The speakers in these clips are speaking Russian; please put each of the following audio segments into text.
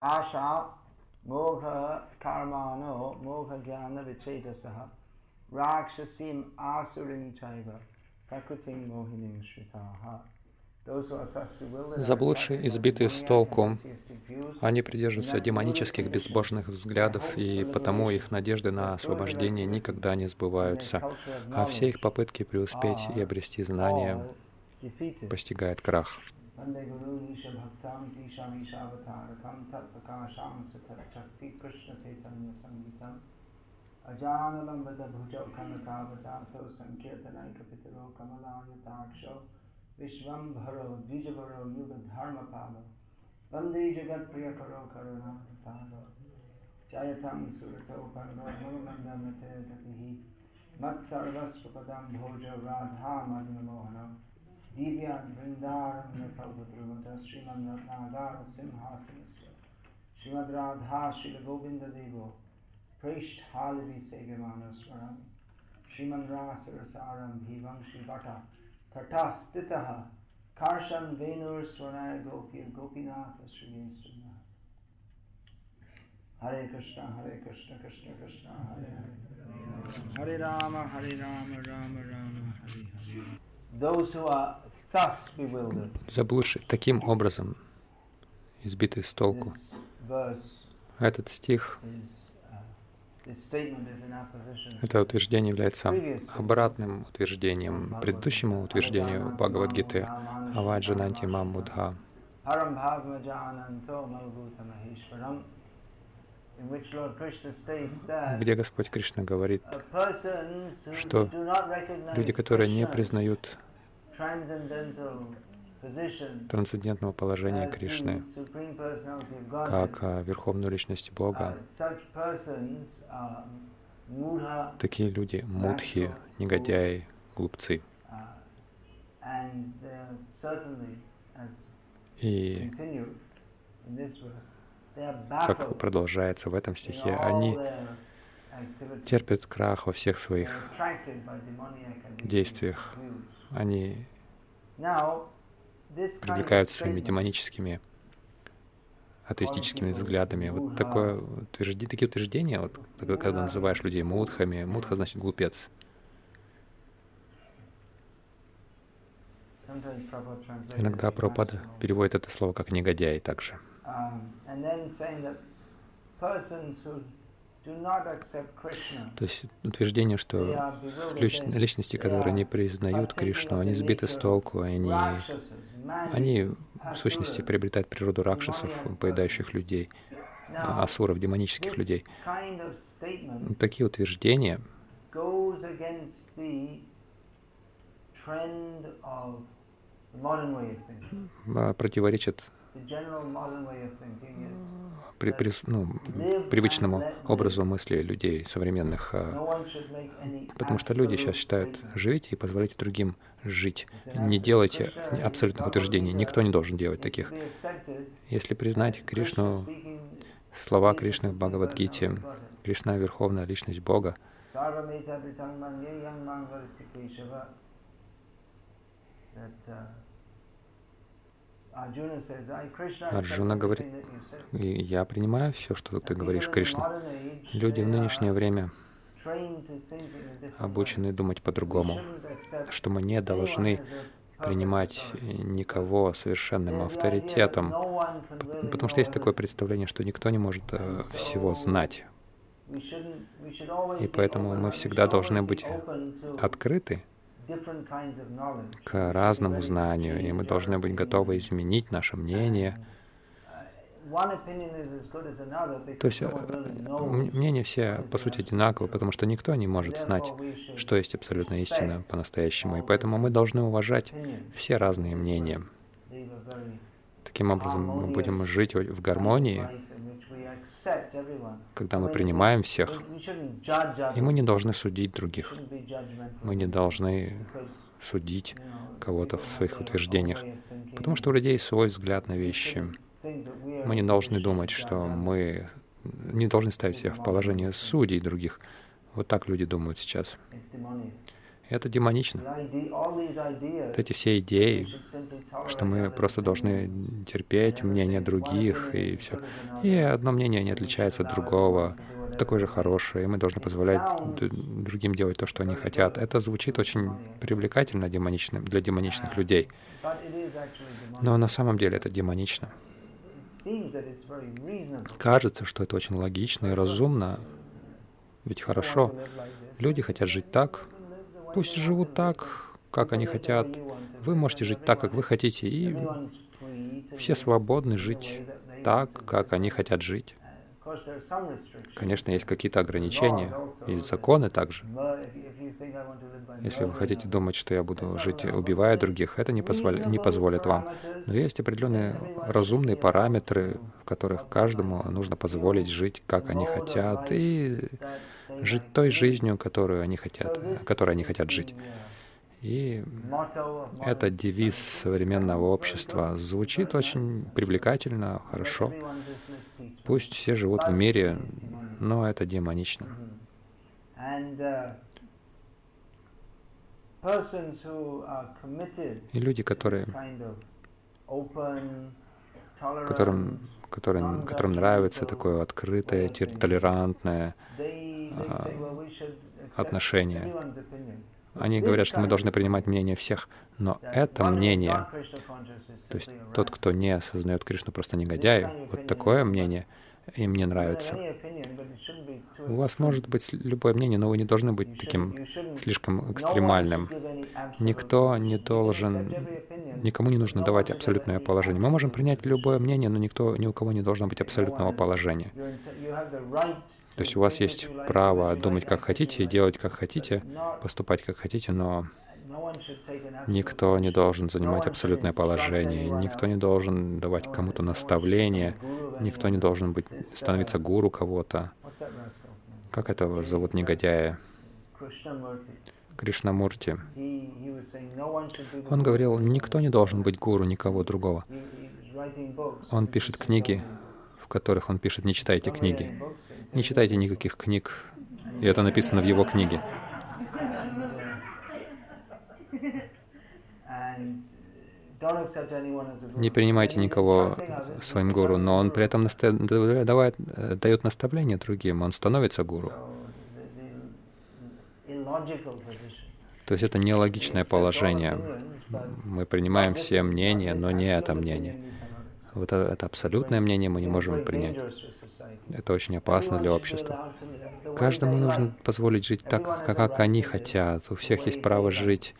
Asha mogha karmano mogha jnana vichetasaha rakshasim asurin chaiva prakritim mohinim shritaha. Заблудшие, избитые с толку, они придерживаются демонических безбожных взглядов, и потому их надежды на освобождение никогда не сбываются, а все их попытки преуспеть и обрести знания постигает крах. वंदे गुरूनीशभक्तां ईशामीशावतारकं तत्प्रकाशां सुतच्छक्तिकृष्णचैतन्यसङ्गीतम् अजानलम्बतभुजौ कनकावतासौ सङ्कीर्तनैकपितरो कमलायताक्षौ विश्वम्भरो द्विजभरो युगधर्मपालो वंदे जगत्प्रियकरो करुणातालो जयतं सुरतौ पर्वो मुरुमन्दमते भोज राधा भोजौ राधामन्मोहनम् दिव्यान वृंदारण्य भगवद्रवता श्रीमन रत्नागार सिंहासनेश्वर श्रीमद राधा श्री गोविंद देव पृष्ठ हाल भी से विमान स्वरामि श्रीमन रास रसारम भीवंशी भटा तथा स्थित कर्षण वेणुर्स्वनाय गोपी गोपीनाथ श्री हरे कृष्ण हरे कृष्ण कृष्ण कृष्ण हरे हरे हरे राम हरे राम राम राम हरे हरे Заблудшие таким образом, избитые с толку. Этот стих это утверждение является обратным утверждением предыдущему утверждению Бхагавадгиты Аваджананти Мамудха, где Господь Кришна говорит, что люди, которые не признают трансцендентного положения Кришны, как Верховную Личность Бога. Такие люди — мудхи, негодяи, глупцы. И как продолжается в этом стихе, они терпят крах во всех своих действиях. Они привлекаются своими демоническими атеистическими взглядами. Вот такое утверждение, такие утверждения, вот, когда называешь людей мудхами, мудха значит глупец. Иногда Прабхупада переводит это слово как негодяй также. То есть утверждение, что личности, которые не признают Кришну, они сбиты с толку, они, они в сущности приобретают природу ракшасов, поедающих людей, асуров, демонических людей. Такие утверждения противоречат при, при, ну, привычному образу мысли людей современных, а, потому что люди сейчас считают, живите и позволяйте другим жить. Не делайте абсолютных утверждений, никто не должен делать таких. Если признать Кришну, слова Кришны в Бхагавадгите, Кришна — Верховная Личность Бога, that Арджуна говорит, я принимаю все, что ты говоришь, Кришна. Люди в нынешнее время обучены думать по-другому, что мы не должны принимать никого совершенным авторитетом, потому что есть такое представление, что никто не может э, всего знать. И поэтому мы всегда должны быть открыты к разному знанию, и мы должны быть готовы изменить наше мнение. То есть э, мнения все, по сути, одинаковы, потому что никто не может знать, что есть абсолютная истина по-настоящему, и поэтому мы должны уважать все разные мнения. Таким образом, мы будем жить в гармонии, когда мы принимаем всех, и мы не должны судить других. Мы не должны судить кого-то в своих утверждениях, потому что у людей свой взгляд на вещи. Мы не должны думать, что мы не должны ставить себя в положение судей других. Вот так люди думают сейчас. Это демонично. Эти все идеи, что мы просто должны терпеть мнение других и все. И одно мнение не отличается от другого, такое же хорошее, и мы должны позволять другим делать то, что они хотят. Это звучит очень привлекательно демоничным, для демоничных людей. Но на самом деле это демонично. Кажется, что это очень логично и разумно, ведь хорошо. Люди хотят жить так, пусть живут так, как они хотят. Вы можете жить так, как вы хотите, и все свободны жить так, как они хотят жить. Конечно, есть какие-то ограничения, есть законы также. Если вы хотите думать, что я буду жить, убивая других, это не, позволь, не позволит вам. Но есть определенные разумные параметры, в которых каждому нужно позволить жить, как они хотят, и жить той жизнью, которую они хотят, которой они хотят жить. И этот девиз современного общества звучит очень привлекательно, хорошо. Пусть все живут в мире, но это демонично. И люди, которые, которым, которым, которым нравится такое открытое, толерантное отношение, они говорят, что мы должны принимать мнение всех, но это мнение, то есть тот, кто не осознает Кришну, просто негодяй, вот такое мнение им не нравится. У вас может быть любое мнение, но вы не должны быть таким слишком экстремальным. Никто не должен, никому не нужно давать абсолютное положение. Мы можем принять любое мнение, но никто, ни у кого не должно быть абсолютного положения. То есть у вас есть право думать, как хотите, делать, как хотите, поступать, как хотите, но никто не должен занимать абсолютное положение, никто не должен давать кому-то наставление, никто не должен быть, становиться гуру кого-то. Как этого зовут негодяя? Кришнамурти. Он говорил, никто не должен быть гуру никого другого. Он пишет книги, в которых он пишет, не читайте книги. Не читайте никаких книг. И это написано в его книге. Не принимайте никого своим гуру, но он при этом наста... давает, дает наставление другим, он становится гуру. То есть это нелогичное положение. Мы принимаем все мнения, но не это мнение. Вот это абсолютное мнение мы не можем принять. Это очень опасно для общества. Каждому нужно позволить жить так, как они хотят. У всех есть право жить,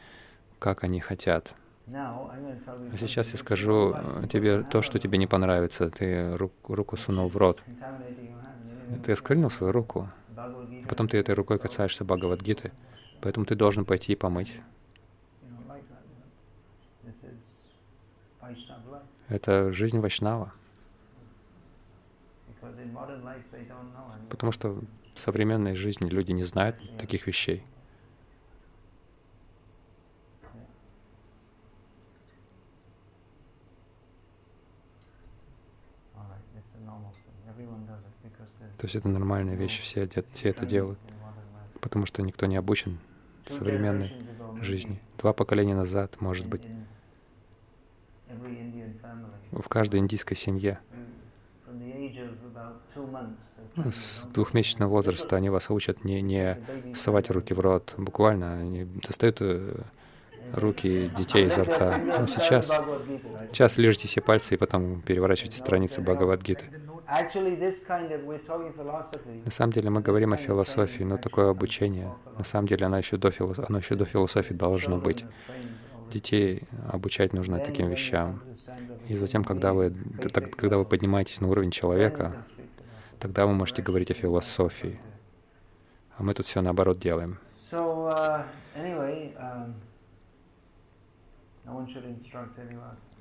как они хотят. А сейчас я скажу тебе то, что тебе не понравится. Ты руку, руку сунул в рот. Ты осквернил свою руку. Потом ты этой рукой касаешься Бхагавадгиты. Поэтому ты должен пойти и помыть. Это жизнь Вайшнава. Потому что в современной жизни люди не знают таких вещей. То есть это нормальная вещь, все, все это делают, потому что никто не обучен современной жизни. Два поколения назад, может быть, в каждой индийской семье ну, с двухмесячного возраста они вас учат не, не совать руки в рот. Буквально они достают э, руки детей изо рта. Ну, сейчас, сейчас лежите все пальцы и потом переворачивайте страницы Бхагавадгиты. На самом деле мы говорим о философии, но такое обучение, на самом деле оно еще до, философии, оно еще до философии должно быть. Детей обучать нужно таким вещам. И затем, когда вы, когда вы поднимаетесь на уровень человека, тогда вы можете говорить о философии. А мы тут все наоборот делаем. Uh, um,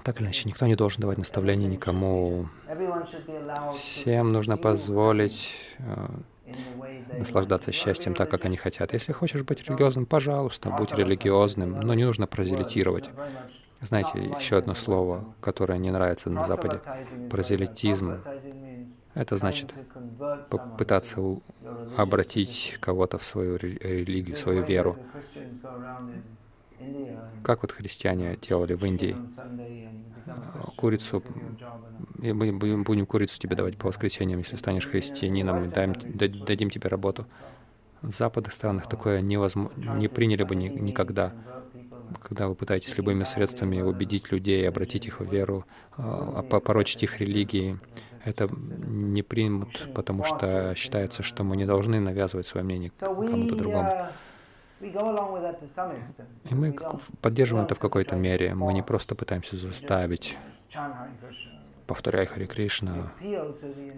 так или иначе, никто не должен давать наставления никому. Всем нужно позволить наслаждаться счастьем так, как они хотят. Если хочешь быть религиозным, пожалуйста, будь религиозным, но не нужно прозелитировать. Знаете, еще одно слово, которое не нравится на Западе — прозелитизм. Это значит попытаться обратить кого-то в свою религию, свою веру. Как вот христиане делали в Индии. Курицу, и мы будем курицу тебе давать по воскресеньям, если станешь христианином, и даем, дадим тебе работу. В западных странах такое невозможно, не приняли бы ни, никогда когда вы пытаетесь любыми средствами убедить людей, обратить их в веру, а, порочить их религии, это не примут, потому что считается, что мы не должны навязывать свое мнение кому-то другому. И мы поддерживаем это в какой-то мере. Мы не просто пытаемся заставить повторяй Хари Кришна.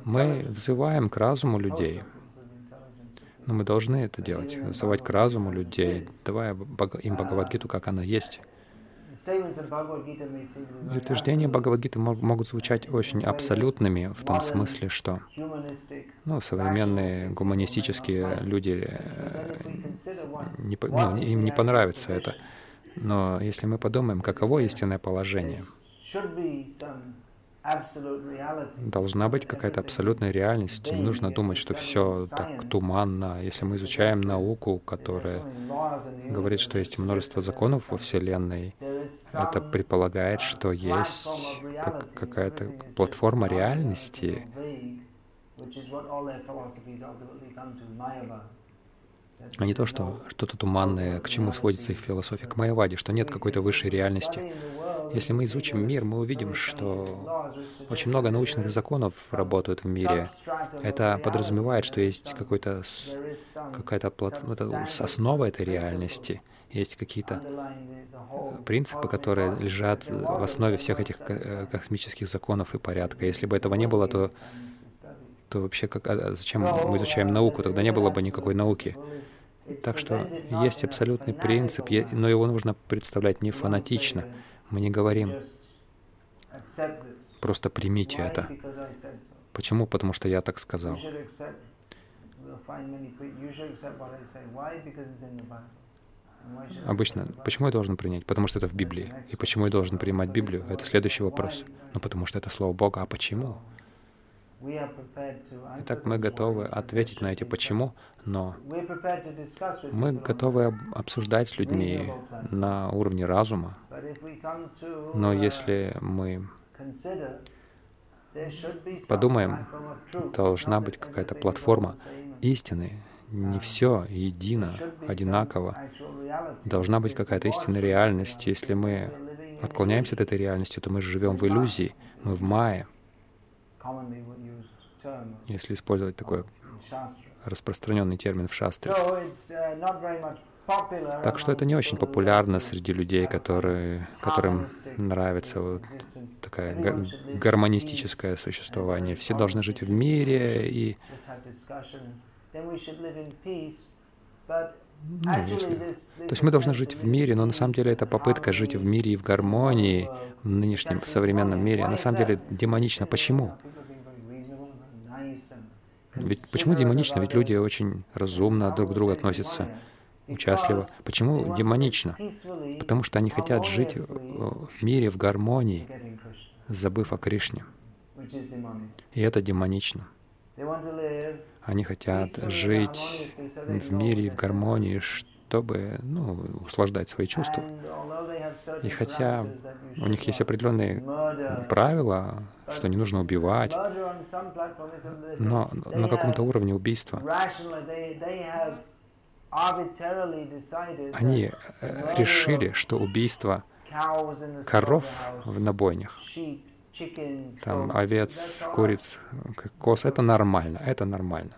Мы взываем к разуму людей. Но мы должны это делать, взывать к разуму людей, давая им Бхагавадгиту, как она есть. И утверждения Бхагавадгиты могут звучать очень абсолютными в том смысле, что ну, современные гуманистические люди, не, ну, им не понравится это. Но если мы подумаем, каково истинное положение, Должна быть какая-то абсолютная реальность. Не нужно думать, что все так туманно. Если мы изучаем науку, которая говорит, что есть множество законов во Вселенной, это предполагает, что есть как какая-то платформа реальности, а не то, что что-то туманное, к чему сводится их философия, к Майяваде, что нет какой-то высшей реальности. Если мы изучим мир, мы увидим, что очень много научных законов работают в мире. Это подразумевает, что есть какой-то какая-то платформа, это основа этой реальности. Есть какие-то принципы, которые лежат в основе всех этих э, космических законов и порядка. Если бы этого не было, то то вообще как, а зачем мы изучаем науку? Тогда не было бы никакой науки. Так что есть абсолютный принцип, но его нужно представлять не фанатично. Мы не говорим, просто примите это. Почему? Потому что я так сказал. Обычно, почему я должен принять? Потому что это в Библии. И почему я должен принимать Библию? Это следующий вопрос. Ну, потому что это Слово Бога. А почему? Итак, мы готовы ответить на эти «почему», но мы готовы обсуждать с людьми на уровне разума. Но если мы подумаем, должна быть какая-то платформа истины, не все едино, одинаково. Должна быть какая-то истинная реальность. Если мы отклоняемся от этой реальности, то мы живем в иллюзии, мы в мае если использовать такой распространенный термин в шастре. Так что это не очень популярно среди людей, которые, которым нравится вот такое гармонистическое существование. Все должны жить в мире и ну, если... То есть мы должны жить в мире, но на самом деле это попытка жить в мире и в гармонии в нынешнем в современном мире. А на самом деле демонично. Почему? Ведь почему демонично? Ведь люди очень разумно друг к другу относятся, участливо. Почему демонично? Потому что они хотят жить в мире, в гармонии, забыв о Кришне. И это демонично. Они хотят жить в мире и в гармонии, чтобы ну, услаждать свои чувства. И хотя у них есть определенные правила, что не нужно убивать, но на каком-то уровне убийства они э, решили, что убийство коров в набойнях, там овец, куриц, коз, это нормально, это нормально.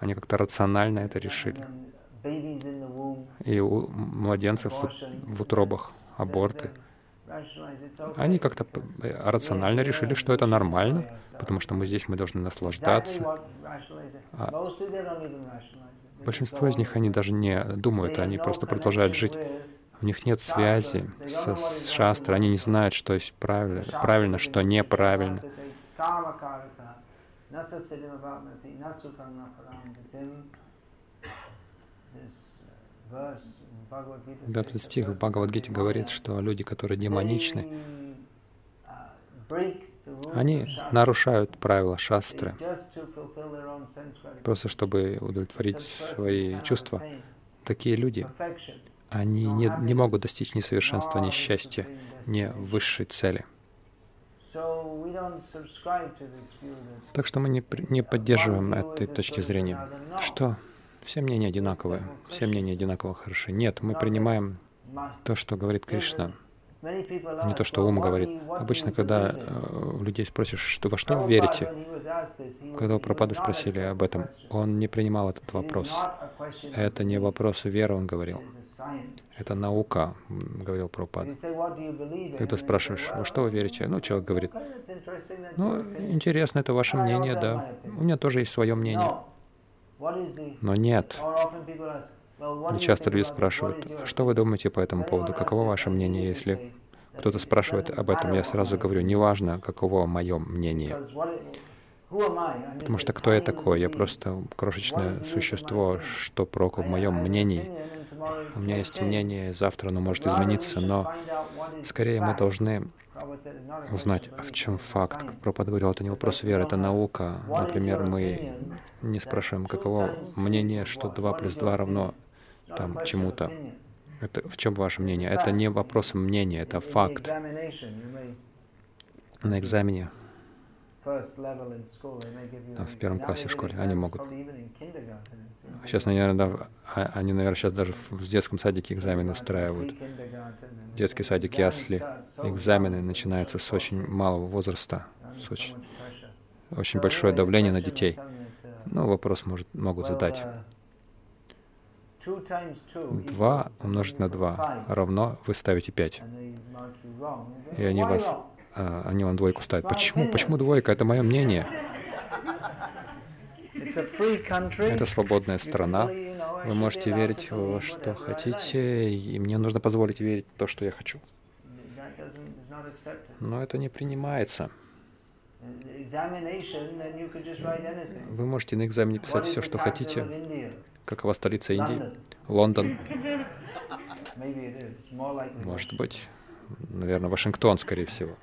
Они как-то рационально это решили и у младенцев в утробах аборты. Они как-то рационально решили, что это нормально, потому что мы здесь, мы должны наслаждаться. А большинство из них, они даже не думают, они просто продолжают жить. У них нет связи с, с шастрой, они не знают, что есть правильно, правильно что неправильно. Этот стих в Бхагавадгите говорит, что люди, которые демоничны, они нарушают правила шастры, просто чтобы удовлетворить свои чувства. Такие люди, они не, не могут достичь ни совершенства, ни счастья, ни высшей цели. Так что мы не, не поддерживаем этой точки зрения. Что? Все мнения одинаковые, все мнения одинаково хороши. Нет, мы принимаем то, что говорит Кришна, не то, что ум говорит. Обычно, когда э, людей спросишь, что, во что вы верите, когда у Пропады спросили об этом, он не принимал этот вопрос. Это не вопрос веры, он говорил. Это наука, говорил Прабхупад. Когда спрашиваешь, во что вы верите? Ну, человек говорит, ну, интересно, это ваше мнение, да. У меня тоже есть свое мнение. Но нет. И часто люди спрашивают, «А что вы думаете по этому поводу, каково ваше мнение, если кто-то спрашивает об этом, я сразу говорю, неважно, каково мое мнение. Потому что кто я такой? Я просто крошечное существо, что проку в моем мнении. У меня есть мнение, завтра оно может измениться, но скорее мы должны узнать, в чем факт. Пропад говорил, это не вопрос веры, это наука. Например, мы не спрашиваем, каково мнение, что 2 плюс 2 равно там чему-то. Это, в чем ваше мнение? Это не вопрос мнения, это факт. На экзамене в первом классе в школе они могут. Сейчас, наверное, а, они, наверное, сейчас даже в детском садике экзамены устраивают. Детский садик Ясли. Экзамены начинаются с очень малого возраста, с очень, очень большое давление на детей. Ну, вопрос может, могут задать. 2 умножить на 2 равно вы ставите 5. И они, вас, а, они вам двойку ставят. Почему? Почему двойка? Это мое мнение. Это свободная страна. Вы можете верить во что хотите, и мне нужно позволить верить в то, что я хочу. Но это не принимается. Вы можете на экзамене писать все, что хотите. Какова столица Индии? Лондон. Может быть. Наверное, Вашингтон, скорее всего.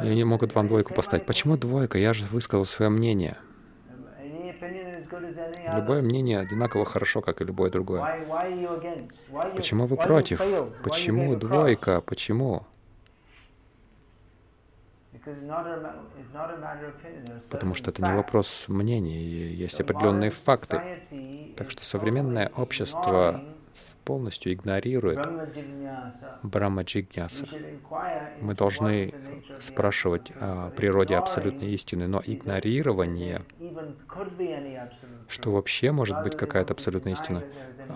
И они могут вам двойку поставить. Почему двойка? Я же высказал свое мнение. Любое мнение одинаково хорошо, как и любое другое. Почему вы против? Почему двойка? Почему? Потому что это не вопрос мнений, есть определенные факты. Так что современное общество полностью игнорирует Брахмаджигьяса. Мы должны спрашивать о природе абсолютной истины, но игнорирование, что вообще может быть какая-то абсолютная истина,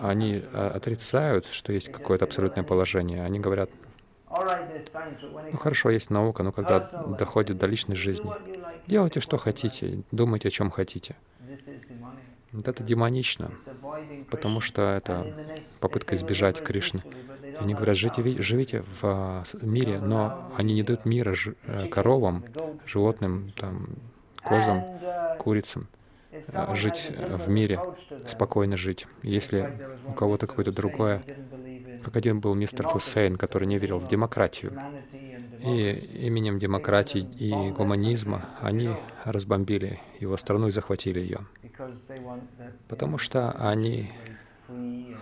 они а, отрицают, что есть какое-то абсолютное положение. Они говорят, ну хорошо, есть наука, но когда доходит до личной жизни, делайте, что хотите, думайте, о чем хотите. Вот это демонично, потому что это попытка избежать Кришны. Они говорят, живите, живите в а, мире, но они не дают мира э, коровам, животным, там, козам, курицам а, жить в мире, спокойно жить. Если у кого-то какое-то другое как один был мистер Хусейн, который не верил в демократию. И именем демократии и гуманизма они разбомбили его страну и захватили ее. Потому что они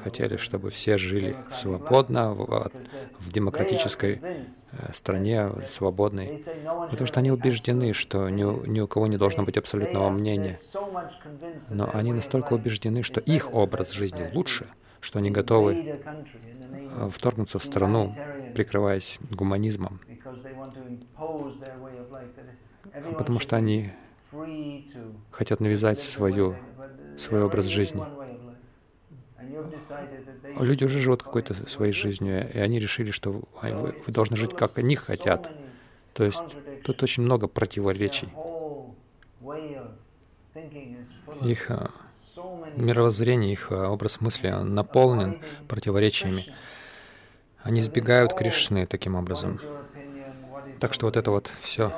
хотели, чтобы все жили свободно в, в демократической э, стране, свободной. Потому что они убеждены, что ни, ни у кого не должно быть абсолютного мнения. Но они настолько убеждены, что их образ жизни лучше, что они готовы Э, вторгнуться в страну, прикрываясь гуманизмом, потому что они хотят навязать свою, свой образ жизни. Люди уже живут какой-то своей жизнью, и они решили, что вы, вы должны жить, как они хотят. То есть тут очень много противоречий. Их э, мировоззрение, их э, образ мысли наполнен противоречиями. Они избегают Кришны таким образом. Так что вот это вот все,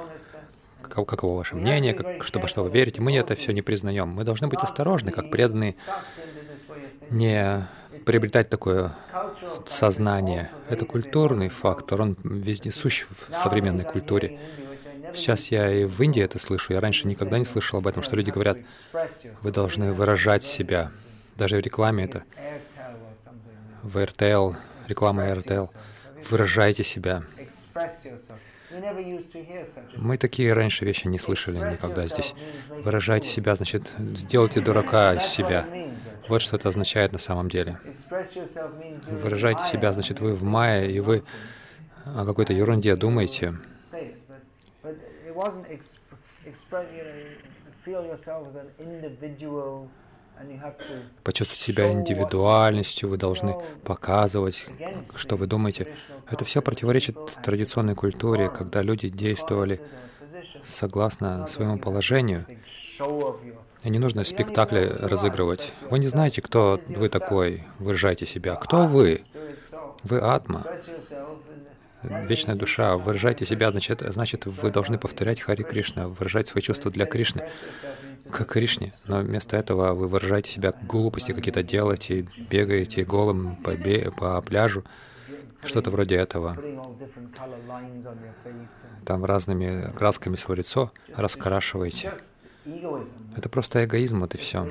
каково ваше мнение, как, чтобы что вы верите, мы это все не признаем. Мы должны быть осторожны, как преданные, не приобретать такое сознание. Это культурный фактор, он везде сущ в современной культуре. Сейчас я и в Индии это слышу. Я раньше никогда не слышал об этом, что люди говорят, вы должны выражать себя. Даже в рекламе это. В RTL, реклама RTL. Выражайте себя. Мы такие раньше вещи не слышали никогда здесь. Выражайте себя, значит, сделайте дурака из себя. Вот что это означает на самом деле. Выражайте себя, значит, вы в мае, и вы о какой-то ерунде думаете. Почувствовать себя индивидуальностью, вы должны показывать, что вы думаете. Это все противоречит традиционной культуре, когда люди действовали согласно своему положению. И не нужно спектакли разыгрывать. Вы не знаете, кто вы такой, выражайте себя. Кто вы? Вы атма, вечная душа. Выражайте себя, значит, значит, вы должны повторять Хари Кришна, выражать свои чувства для Кришны, как Кришне. Но вместо этого вы выражаете себя глупости какие-то делаете, бегаете голым по, бе по пляжу, что-то вроде этого. Там разными красками свое лицо раскрашиваете. Это просто эгоизм, вот и все.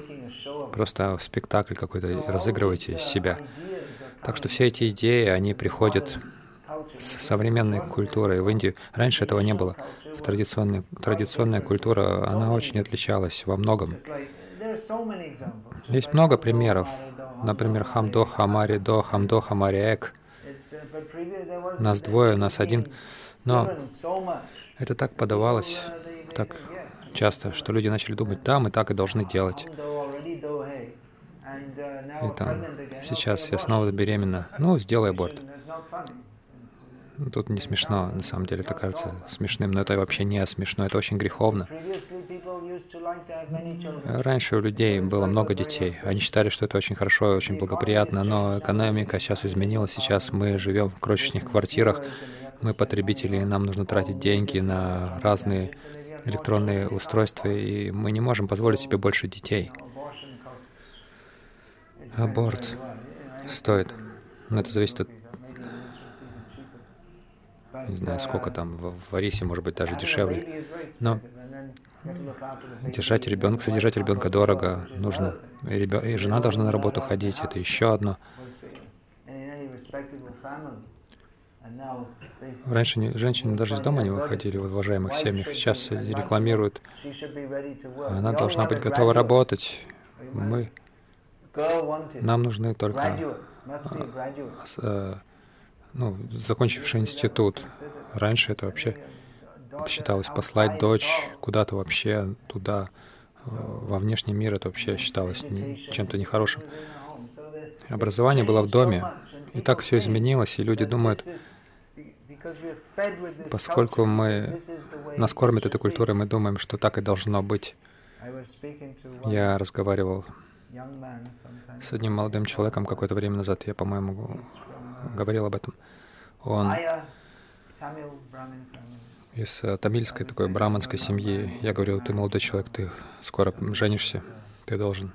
Просто спектакль какой-то разыгрываете из себя. Так что все эти идеи, они приходят с современной культурой в Индию. Раньше этого не было. В традиционной, традиционная культура, она очень отличалась во многом. Есть много примеров. Например, Хамдо, Хамари, До, Хамдо, Хамари, Эк. Нас двое, нас один. Но это так подавалось, так часто, что люди начали думать, да, мы так и должны делать. И там, сейчас я снова беременна. Ну, сделай аборт. Тут не смешно, на самом деле это кажется смешным, но это вообще не смешно, это очень греховно. Раньше у людей было много детей, они считали, что это очень хорошо и очень благоприятно, но экономика сейчас изменилась, сейчас мы живем в крошечных квартирах, мы потребители, и нам нужно тратить деньги на разные электронные устройства, и мы не можем позволить себе больше детей. Аборт стоит. Но это зависит от... Не знаю, сколько там. В, Арисе, может быть, даже дешевле. Но держать ребенка, содержать ребенка дорого, нужно. И, ребё... и жена должна на работу ходить, это еще одно. Раньше не, женщины даже из дома не выходили в уважаемых семьях. Сейчас рекламируют. Она должна быть готова работать. Мы, нам нужны только а, ну, закончивший институт. Раньше это вообще считалось послать дочь куда-то вообще туда, э, во внешний мир, это вообще считалось чем-то нехорошим. Образование было в доме, и так все изменилось, и люди думают, Поскольку мы нас кормят этой культурой, мы думаем, что так и должно быть. Я разговаривал с одним молодым человеком какое-то время назад, я, по-моему, говорил об этом. Он из э, тамильской такой браманской семьи. Я говорил, ты молодой человек, ты скоро женишься, ты должен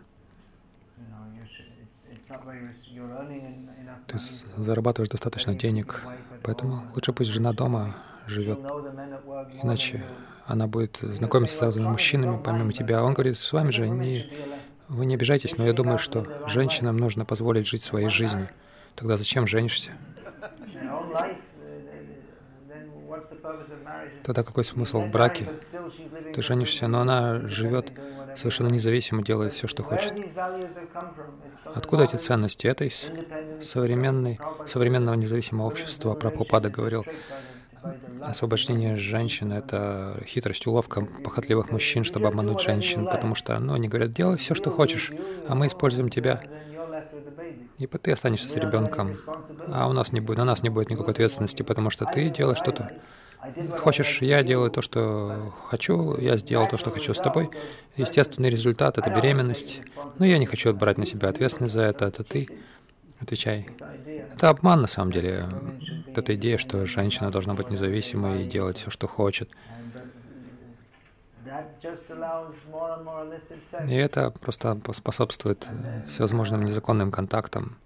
ты зарабатываешь достаточно денег, поэтому лучше пусть жена дома живет, иначе она будет знакомиться с разными мужчинами помимо тебя. Он говорит, с вами же не, вы не обижайтесь, но я думаю, что женщинам нужно позволить жить своей жизнью. Тогда зачем женишься? Тогда какой смысл в браке? Ты женишься, но она живет совершенно независимо, делает все, что хочет. Откуда эти ценности? Это из современной, современного независимого общества. Прабхупада говорил, освобождение женщин — это хитрость, уловка похотливых мужчин, чтобы обмануть женщин, потому что ну, они говорят, делай все, что хочешь, а мы используем тебя. И ты останешься с ребенком, а у нас не будет, на нас не будет никакой ответственности, потому что ты делаешь что-то Хочешь, я делаю то, что хочу, я сделал то, что хочу с тобой. Естественный результат — это беременность. Но я не хочу брать на себя ответственность за это, это ты. Отвечай. Это обман, на самом деле. эта идея, что женщина должна быть независимой и делать все, что хочет. И это просто способствует всевозможным незаконным контактам.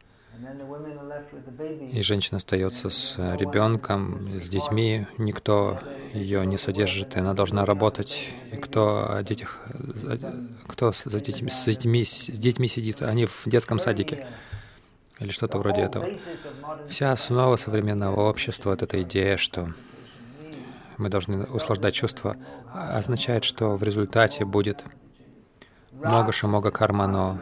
и женщина остается с ребенком, с детьми, никто ее не содержит, и она должна работать. И кто о детях, кто за детьми, с, детьми, с детьми сидит? Они в детском садике или что-то вроде этого. Вся основа современного общества — это эта идея, что мы должны услаждать чувства, означает, что в результате будет много шамога карма, но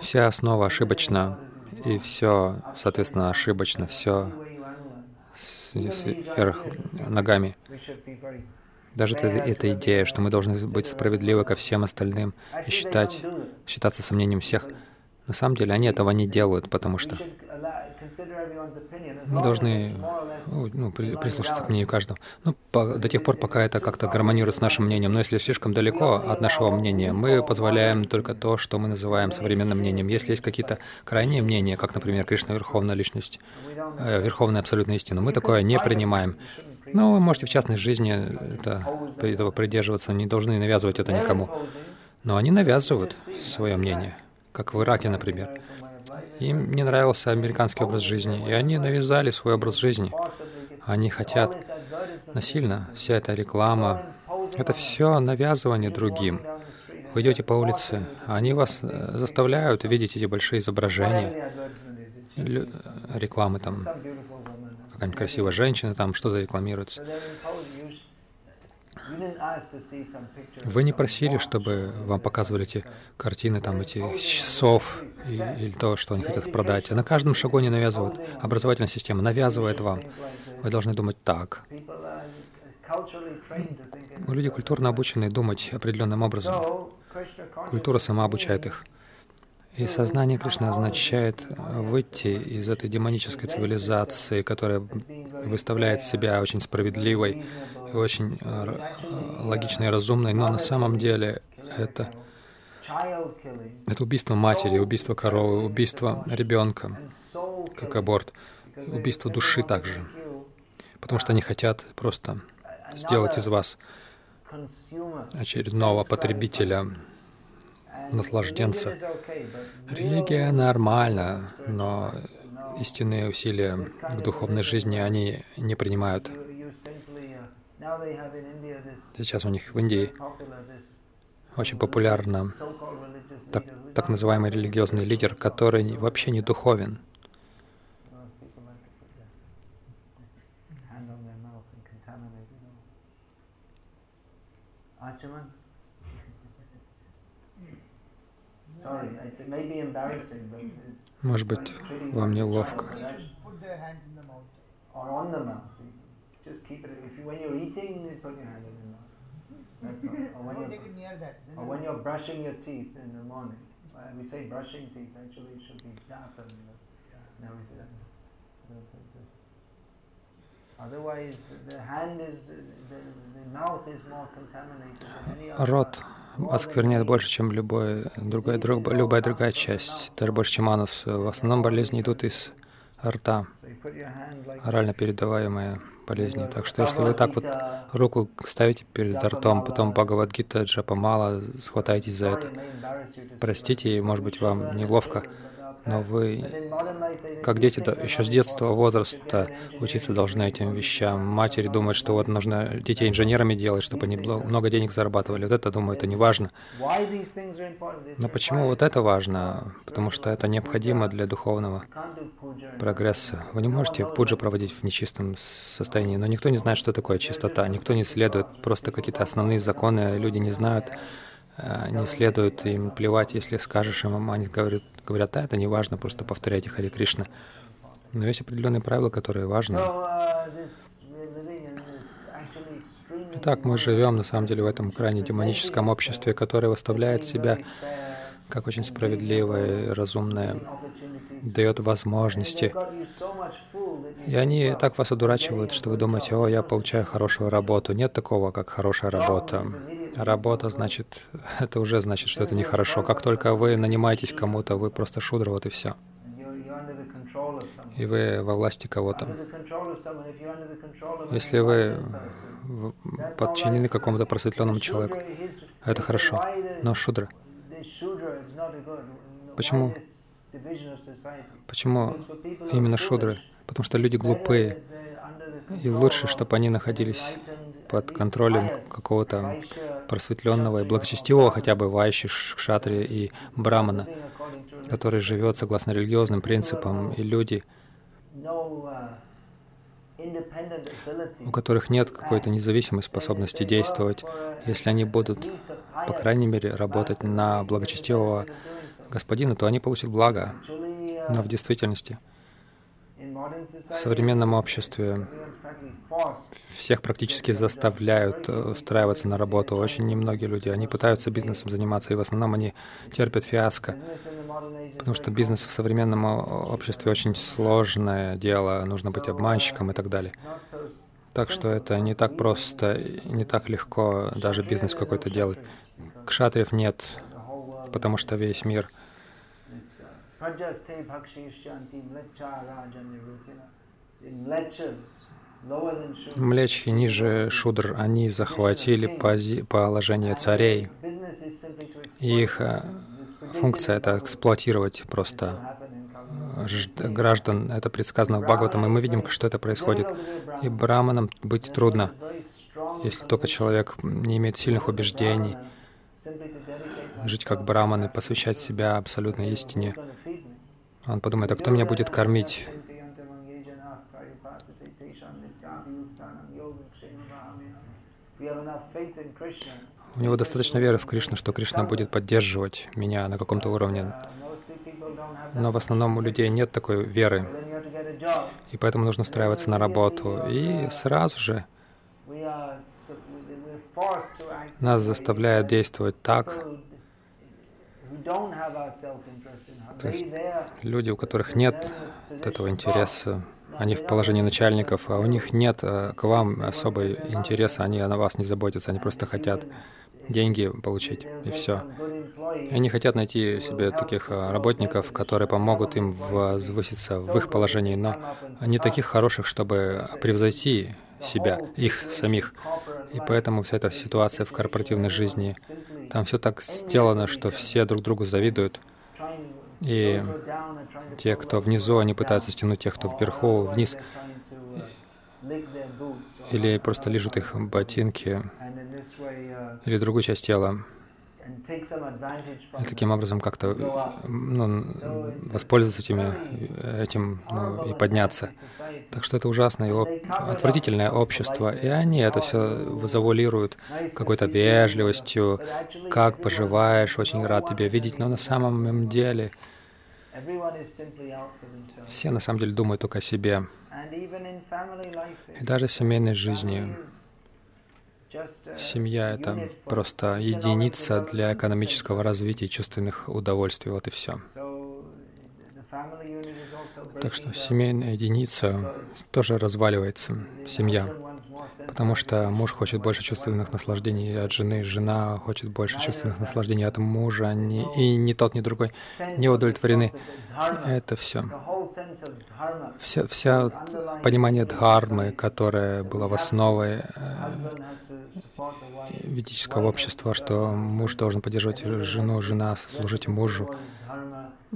Вся основа ошибочна, и все, соответственно, ошибочно, все вверх ногами. Даже эта, эта идея, что мы должны быть справедливы ко всем остальным и считать, считаться сомнением всех, на самом деле они этого не делают, потому что мы должны ну, прислушаться к мнению каждого. Ну, по, до тех пор, пока это как-то гармонирует с нашим мнением. Но если слишком далеко от нашего мнения, мы позволяем только то, что мы называем современным мнением. Если есть какие-то крайние мнения, как, например, Кришна — Верховная Личность, э, Верховная Абсолютная Истина, мы такое не принимаем. Но вы можете в частной жизни это, этого придерживаться, не должны навязывать это никому. Но они навязывают свое мнение, как в Ираке, например. Им не нравился американский образ жизни, и они навязали свой образ жизни. Они хотят насильно. Вся эта реклама, это все навязывание другим. Вы идете по улице, они вас э, заставляют видеть эти большие изображения, рекламы там, какая-нибудь красивая женщина там что-то рекламируется. Вы не просили, чтобы вам показывали эти картины, там, эти сов и, или то, что они хотят продать. А на каждом шагу они навязывают. Образовательная система навязывает вам. Вы должны думать так. Люди культурно обучены думать определенным образом. Культура сама обучает их. И сознание Кришны означает выйти из этой демонической цивилизации, которая выставляет себя очень справедливой, очень э, логичной и разумной, но на самом деле это, это убийство матери, убийство коровы, убийство ребенка, как аборт, убийство души также. Потому что они хотят просто сделать из вас очередного потребителя, наслажденца. Религия нормальна, но истинные усилия к духовной жизни они не принимают. Сейчас у них в Индии очень популярно так, так называемый религиозный лидер, который вообще не духовен. Может быть, вам неловко. Just keep it. If you, when you're eating, put your hand in your mouth. That's all. Or when, you're, take it near that. or when you're brushing your teeth in the morning. Uh, we say brushing teeth. Actually, it should be dafen. Now we say that. Otherwise, the hand is, the, the mouth is more contaminated than any other. Рот оскверняет больше, чем любой, другая, друг, любая другая часть, даже больше, чем анус. В основном болезни идут из рта, орально передаваемые болезни. Так что если вы так вот руку ставите перед ртом, потом Бхагавадгита, Джапамала, схватаетесь за это, простите, и, может быть, вам неловко, но вы, как дети, да, еще с детства возраста учиться должны этим вещам. Матери думают, что вот нужно детей инженерами делать, чтобы они много денег зарабатывали. Вот это, думаю, это не важно. Но почему вот это важно? Потому что это необходимо для духовного прогресса. Вы не можете пуджи проводить в нечистом состоянии, но никто не знает, что такое чистота. Никто не следует просто какие-то основные законы, люди не знают не следует им плевать, если скажешь им, они говорят, говорят, да, это не важно, просто повторяйте Хари Кришна. Но есть определенные правила, которые важны. Итак, мы живем на самом деле в этом крайне демоническом обществе, которое выставляет себя как очень справедливое, разумное, дает возможности. И они так вас одурачивают, что вы думаете, о, я получаю хорошую работу. Нет такого, как хорошая работа. Работа, значит, это уже значит, что это нехорошо. Как только вы нанимаетесь кому-то, вы просто шудра, вот и все. И вы во власти кого-то. Если вы подчинены какому-то просветленному человеку, это хорошо. Но шудра, Почему? Почему именно шудры? Потому что люди глупые, и лучше, чтобы они находились под контролем какого-то просветленного и благочестивого, хотя бы вайши, кшатри и брамана, который живет согласно религиозным принципам, и люди, у которых нет какой-то независимой способности действовать, если они будут, по крайней мере, работать на благочестивого господина, то они получат благо. Но в действительности, в современном обществе всех практически заставляют устраиваться на работу. Очень немногие люди, они пытаются бизнесом заниматься, и в основном они терпят фиаско. Потому что бизнес в современном обществе очень сложное дело, нужно быть обманщиком и так далее. Так что это не так просто, не так легко даже бизнес какой-то делать. Кшатриев нет, потому что весь мир Млечхи ниже Шудр, они захватили положение царей. их э, функция — это эксплуатировать просто э, граждан. Это предсказано в Бхагаватам, и мы видим, что это происходит. И браманам быть трудно, если только человек не имеет сильных убеждений, жить как браманы, посвящать себя абсолютной истине. Он подумает, а кто меня будет кормить? У него достаточно веры в Кришну, что Кришна будет поддерживать меня на каком-то уровне. Но в основном у людей нет такой веры. И поэтому нужно устраиваться на работу. И сразу же нас заставляют действовать так, то есть люди, у которых нет этого интереса, они в положении начальников, а у них нет э, к вам особой интереса, они на вас не заботятся, они просто хотят деньги получить, и все. Они хотят найти себе таких э, работников, которые помогут им возвыситься в их положении, но не таких хороших, чтобы превзойти себя, их самих. И поэтому вся эта ситуация в корпоративной жизни, там все так сделано, что все друг другу завидуют. И те, кто внизу, они пытаются стянуть тех, кто вверху, вниз. Или просто лежат их ботинки, или другую часть тела. И таким образом как-то ну, воспользоваться этими, этим ну, и подняться. Так что это ужасное и отвратительное общество. И они это все завуалируют какой-то вежливостью. Как поживаешь, очень рад тебя видеть. Но на самом деле все на самом деле думают только о себе. И даже в семейной жизни Семья — это просто единица для экономического развития и чувственных удовольствий, вот и все. Так что семейная единица тоже разваливается, семья. Потому что муж хочет больше чувственных наслаждений от жены, жена хочет больше чувственных наслаждений от мужа, ни, и ни тот, ни другой не удовлетворены. Это все. Вся, вся понимание дхармы, которое было в основе э, ведического общества, что муж должен поддерживать жену, жена служить мужу.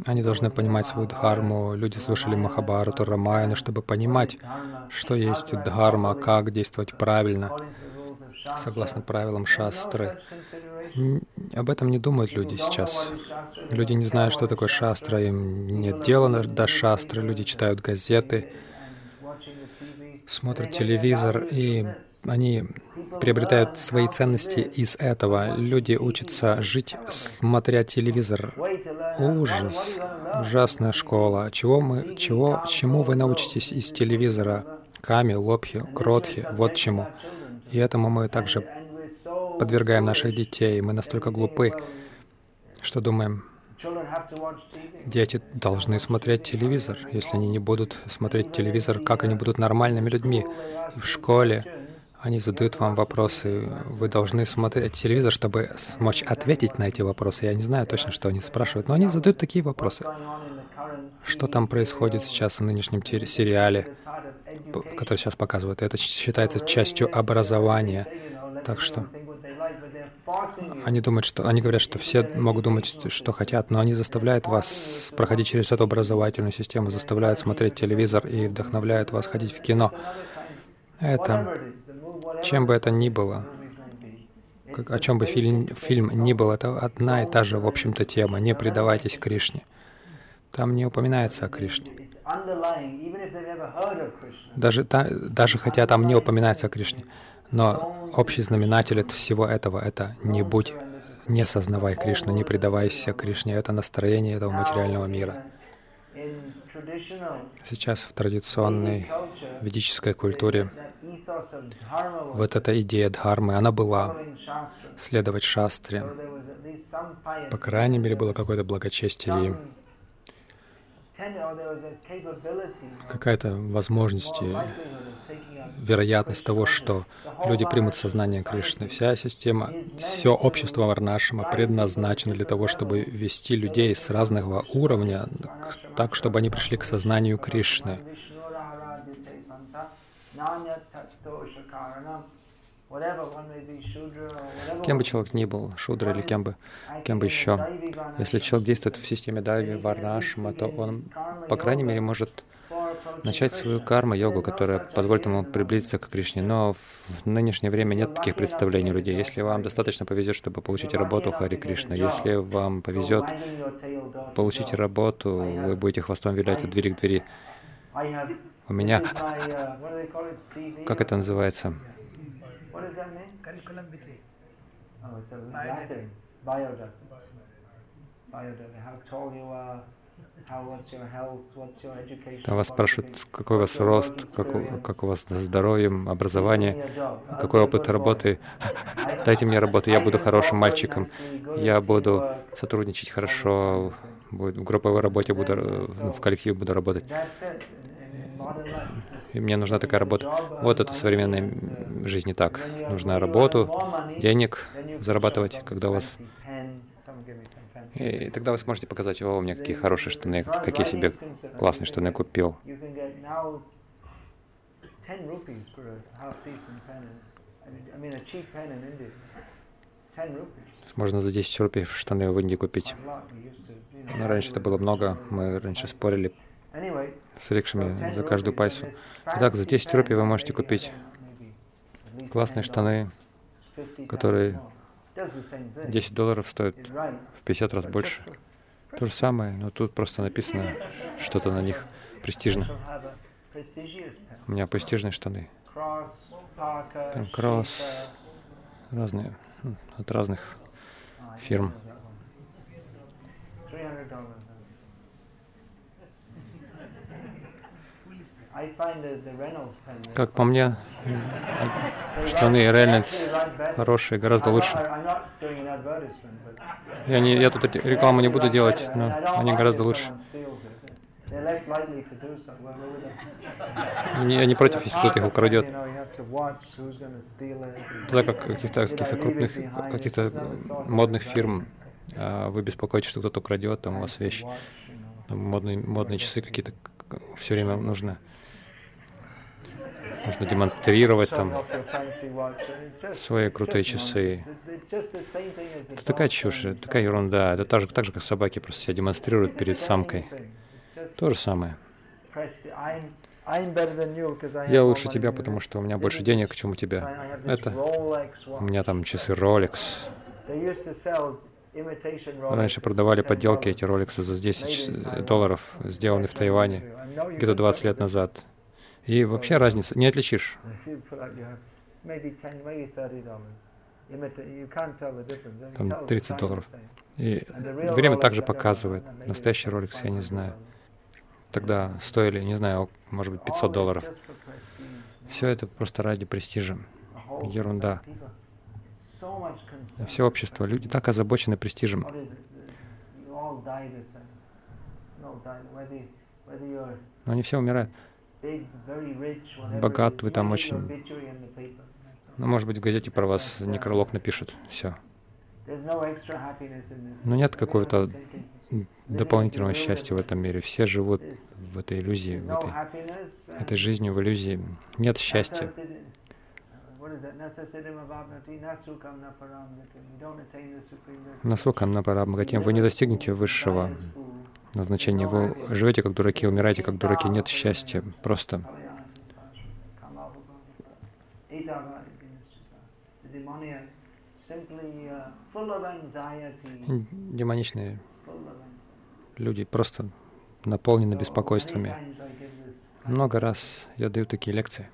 Они должны понимать свою дхарму. Люди слушали Махабарату, Рамаяну, чтобы понимать, что есть дхарма, как действовать правильно, согласно правилам шастры. Об этом не думают люди сейчас. Люди не знают, что такое шастра, им нет дела до шастры, люди читают газеты, смотрят телевизор, и они приобретают свои ценности из этого. Люди учатся жить, смотря телевизор. Ужас, ужасная школа. Чего мы, чего, чему вы научитесь из телевизора? Ками, лобхи, кротхи, вот чему. И этому мы также подвергаем наших детей. Мы настолько глупы, что думаем, дети должны смотреть телевизор. Если они не будут смотреть телевизор, как они будут нормальными людьми? И в школе они задают вам вопросы, вы должны смотреть телевизор, чтобы смочь ответить на эти вопросы. Я не знаю точно, что они спрашивают, но они задают такие вопросы. Что там происходит сейчас в нынешнем сериале, который сейчас показывают? Это считается частью образования. Так что Они думают, что они говорят, что все могут думать, что хотят, но они заставляют вас проходить через эту образовательную систему, заставляют смотреть телевизор и вдохновляют вас ходить в кино. Это, чем бы это ни было, как, о чем бы фильм, фильм ни был, это одна и та же, в общем-то, тема. Не предавайтесь Кришне. Там не упоминается о Кришне. Даже, та, даже хотя там не упоминается о Кришне. Но общий знаменатель от всего этого — это не будь, не сознавай Кришну, не предавайся Кришне. Это настроение этого материального мира. Сейчас в традиционной ведической культуре вот эта идея дхармы, она была следовать шастре. По крайней мере, было какое-то благочестие какая-то возможность, вероятность того, что люди примут сознание Кришны. Вся система, все общество Варнашима предназначено для того, чтобы вести людей с разного уровня, так, чтобы они пришли к сознанию Кришны. Кем бы человек ни был, шудра или кем бы, кем бы еще, если человек действует в системе дайви, варнашма, то он, по крайней мере, может начать свою карму-йогу, которая позволит ему приблизиться к Кришне. Но в нынешнее время нет таких представлений у людей. Если вам достаточно повезет, чтобы получить работу Хари Кришна, если вам повезет получить работу, вы будете хвостом вилять от двери к двери. У меня, как это называется. Там вас спрашивают, какой у вас рост, как, как у вас здоровье, образование, какой опыт работы. Дайте мне работу, я буду хорошим мальчиком, я буду сотрудничать хорошо, в групповой работе буду, в коллективе буду работать и мне нужна такая работа. Вот это в современной жизни так. Нужна работу, денег зарабатывать, когда у вас... И тогда вы сможете показать, о, у меня какие хорошие штаны, какие себе классные штаны купил. Можно за 10 рупий штаны в Индии купить. Но раньше это было много, мы раньше спорили с рикшами за каждую пайсу. Итак, за 10 рупий вы можете купить классные штаны, которые 10 долларов стоят в 50 раз больше. То же самое, но тут просто написано что-то на них престижно. У меня престижные штаны. Там кросс, разные, от разных фирм. Как по мне, штаны Reynolds хорошие, гораздо лучше. Я, не, я тут рекламу не буду делать, но они гораздо лучше. Я не против, если кто-то их украдет. Тогда как каких-то каких крупных, каких-то модных фирм. А, вы беспокоитесь, что кто-то украдет там у вас вещи. Модные, модные часы какие-то все время нужно нужно демонстрировать там свои крутые часы. Это такая чушь, такая ерунда. Это так же, так же, как собаки просто себя демонстрируют перед самкой. То же самое. Я лучше тебя, потому что у меня больше денег, чем у тебя. Это у меня там часы Rolex. Раньше продавали подделки эти Rolex за 10 долларов, сделанные в Тайване, где-то 20 лет назад. И вообще разница не отличишь. Там 30 долларов. И время также показывает. Настоящий Rolex я не знаю. Тогда стоили, не знаю, может быть, 500 долларов. Все это просто ради престижа. Ерунда. Все общество, люди так озабочены престижем. Но они все умирают богат, вы там очень... Ну, может быть, в газете про вас некролог напишут. Все. Но нет какого-то дополнительного счастья в этом мире. Все живут в этой иллюзии, в этой, этой жизни, в иллюзии. Нет счастья. Насукам на парамгатим вы не достигнете высшего назначения. Вы живете как дураки, умираете как дураки. Нет счастья. Просто. Демоничные люди просто наполнены беспокойствами. Много раз я даю такие лекции,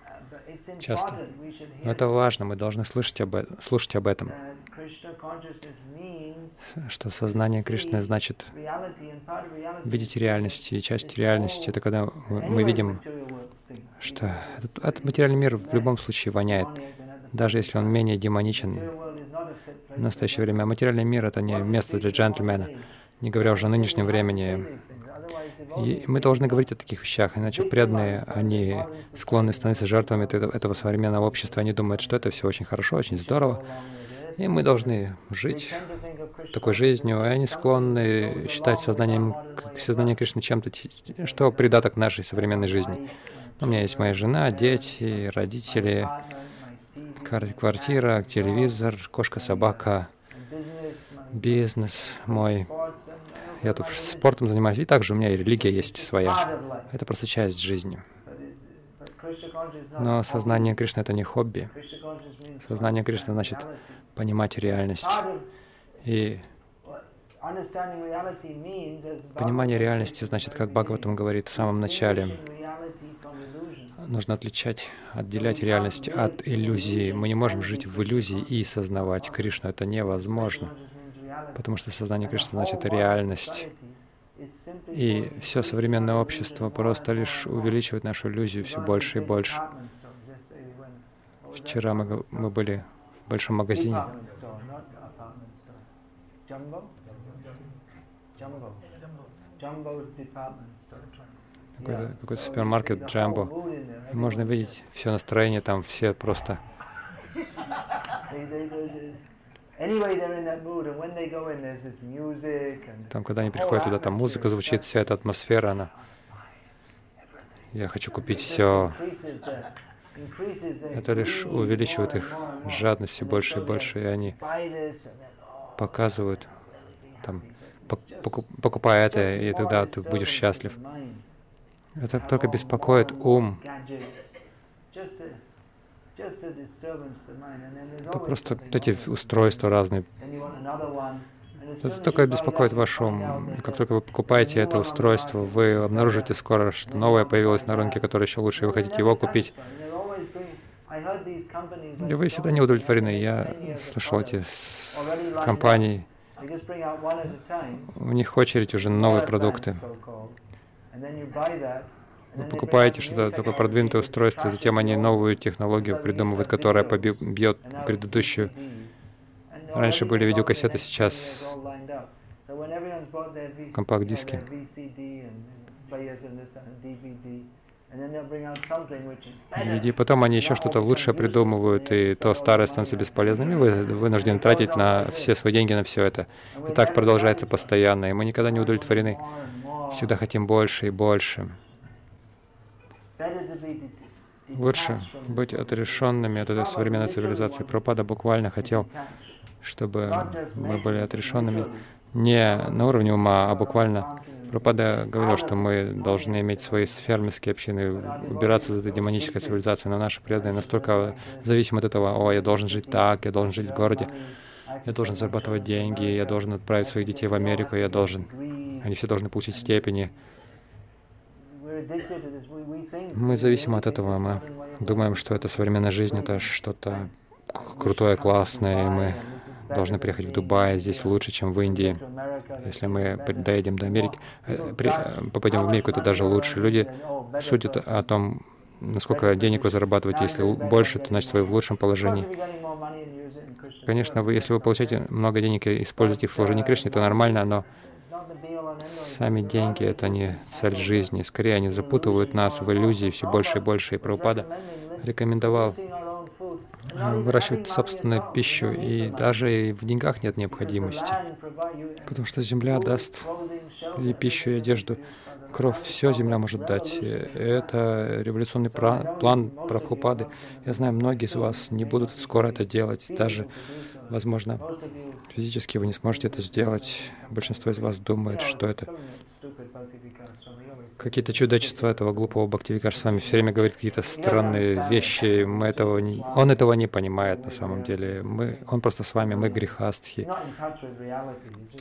часто. Но это важно, мы должны слышать об, слушать об этом. Что сознание Кришны значит видеть реальность, и часть реальности — это когда мы видим, что этот, этот материальный мир в любом случае воняет, даже если он менее демоничен в настоящее время. А материальный мир — это не место для джентльмена, не говоря уже о нынешнем времени. И мы должны говорить о таких вещах, иначе преданные, они склонны становиться жертвами этого современного общества. Они думают, что это все очень хорошо, очень здорово. И мы должны жить такой жизнью, и они склонны считать сознанием, сознание Кришны чем-то, что придаток нашей современной жизни. У меня есть моя жена, дети, родители, квартира, телевизор, кошка, собака, бизнес мой. Я тут спортом занимаюсь, и также у меня и религия есть своя. Это просто часть жизни. Но сознание Кришны — это не хобби. Сознание Кришны значит понимать реальность. И понимание реальности значит, как Бхагаватам говорит в самом начале, нужно отличать, отделять реальность от иллюзии. Мы не можем жить в иллюзии и сознавать Кришну. Это невозможно потому что сознание Кришны значит реальность. И все современное общество просто лишь увеличивает нашу иллюзию все больше и больше. Вчера мы, мы были в большом магазине. Какой-то какой супермаркет Джамбо. И можно видеть все настроение, там все просто там, когда они приходят туда, там музыка звучит, вся эта атмосфера, она... Я хочу купить все. Это лишь увеличивает их жадность все больше и больше, и они показывают, там, покупая это, и тогда ты будешь счастлив. Это только беспокоит ум. Это просто эти устройства разные. Это только беспокоит ваш ум. Как только вы покупаете это устройство, вы обнаружите скоро, что новое появилось на рынке, которое еще лучше, и вы хотите его купить. И вы всегда не удовлетворены. Я слышал эти компании, у них очередь уже на новые продукты. Вы покупаете что-то такое продвинутое устройство, затем они новую технологию придумывают, которая побьет предыдущую. Раньше были видеокассеты, сейчас компакт-диски. И потом они еще что-то лучшее придумывают, и то старое становится бесполезным, и вы вынуждены тратить на все свои деньги на все это. И так продолжается постоянно, и мы никогда не удовлетворены. Всегда хотим больше и больше. Лучше быть отрешенными от этой современной цивилизации. Пропада буквально хотел, чтобы мы были отрешенными не на уровне ума, а буквально. Пропада говорил, что мы должны иметь свои фермерские общины, убираться из этой демонической цивилизации, но наши преданные настолько зависимы от этого, о, я должен жить так, я должен жить в городе, я должен зарабатывать деньги, я должен отправить своих детей в Америку, я должен, они все должны получить степени, мы зависимы от этого, мы думаем, что это современная жизнь, это что-то крутое, классное, и мы должны приехать в Дубай, здесь лучше, чем в Индии. Если мы доедем до Америки, э, при, э, попадем в Америку, это даже лучше. Люди судят о том, насколько денег вы зарабатываете. Если больше, то значит вы в лучшем положении. Конечно, вы, если вы получаете много денег и используете их в служении Кришне, это нормально, но Сами деньги — это не цель жизни. Скорее, они запутывают нас в иллюзии все больше и больше. И Прабхупада рекомендовал э, выращивать собственную пищу, и даже в деньгах нет необходимости, потому что земля даст и пищу, и одежду. кровь, все земля может дать. Это революционный план Прабхупады. Я знаю, многие из вас не будут скоро это делать. Даже, возможно, физически вы не сможете это сделать. Большинство из вас думает, что это какие-то чудачества этого глупого Бхактивикаш с вами все время говорит какие-то странные вещи. Мы этого не... Он этого не понимает на самом деле. Мы... Он просто с вами, мы грехастхи.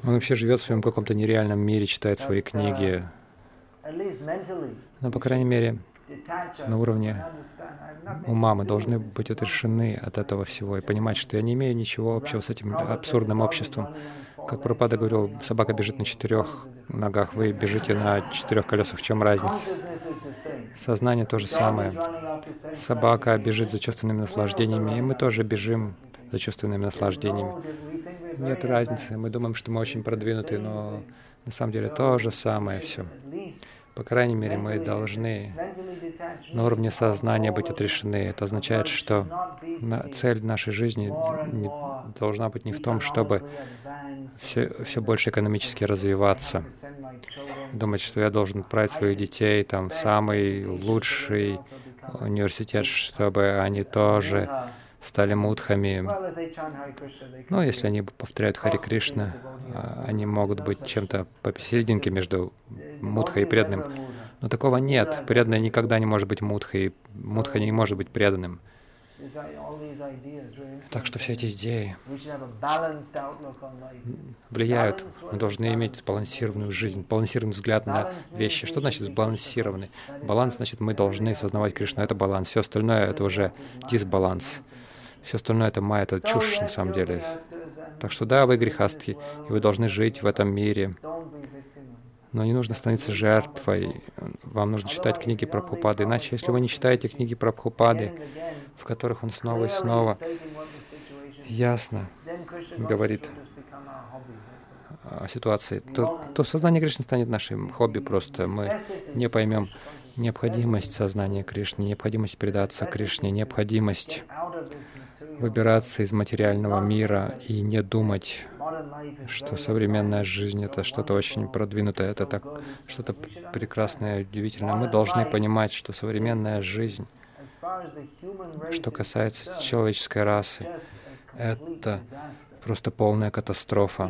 Он вообще живет в своем каком-то нереальном мире, читает свои книги. Но, по крайней мере, на уровне ума мы должны быть отрешены от этого всего и понимать, что я не имею ничего общего с этим абсурдным обществом. Как Пропада говорил, собака бежит на четырех ногах, вы бежите на четырех колесах. В чем разница? Сознание то же самое. Собака бежит за чувственными наслаждениями, и мы тоже бежим за чувственными наслаждениями. Нет разницы. Мы думаем, что мы очень продвинуты, но на самом деле то же самое все. По крайней мере, мы должны на уровне сознания быть отрешены. Это означает, что цель нашей жизни должна быть не в том, чтобы все, все больше экономически развиваться, думать, что я должен отправить своих детей там, в самый лучший университет, чтобы они тоже стали мудхами. Но если они повторяют Хари Кришна, а, они могут быть чем-то посерединке между мудхой и преданным. Но такого нет. Преданный никогда не может быть мудхой, мудха не может быть преданным. Так что все эти идеи влияют. Мы должны иметь сбалансированную жизнь, балансированный взгляд на вещи. Что значит сбалансированный? Баланс значит, мы должны осознавать Кришну. Это баланс. Все остальное — это уже дисбаланс. Все остальное — это майя, это чушь на самом деле. Так что да, вы грехастки, и вы должны жить в этом мире. Но не нужно становиться жертвой. Вам нужно читать книги про Прабхупады. Иначе, если вы не читаете книги про Прабхупады, в которых он снова и снова ясно говорит о ситуации, то, то сознание Кришны станет нашим хобби просто. Мы не поймем необходимость сознания Кришны, необходимость предаться Кришне, необходимость выбираться из материального мира и не думать, что современная жизнь — это что-то очень продвинутое, это так что-то прекрасное, удивительное. Мы должны понимать, что современная жизнь, что касается человеческой расы, это просто полная катастрофа.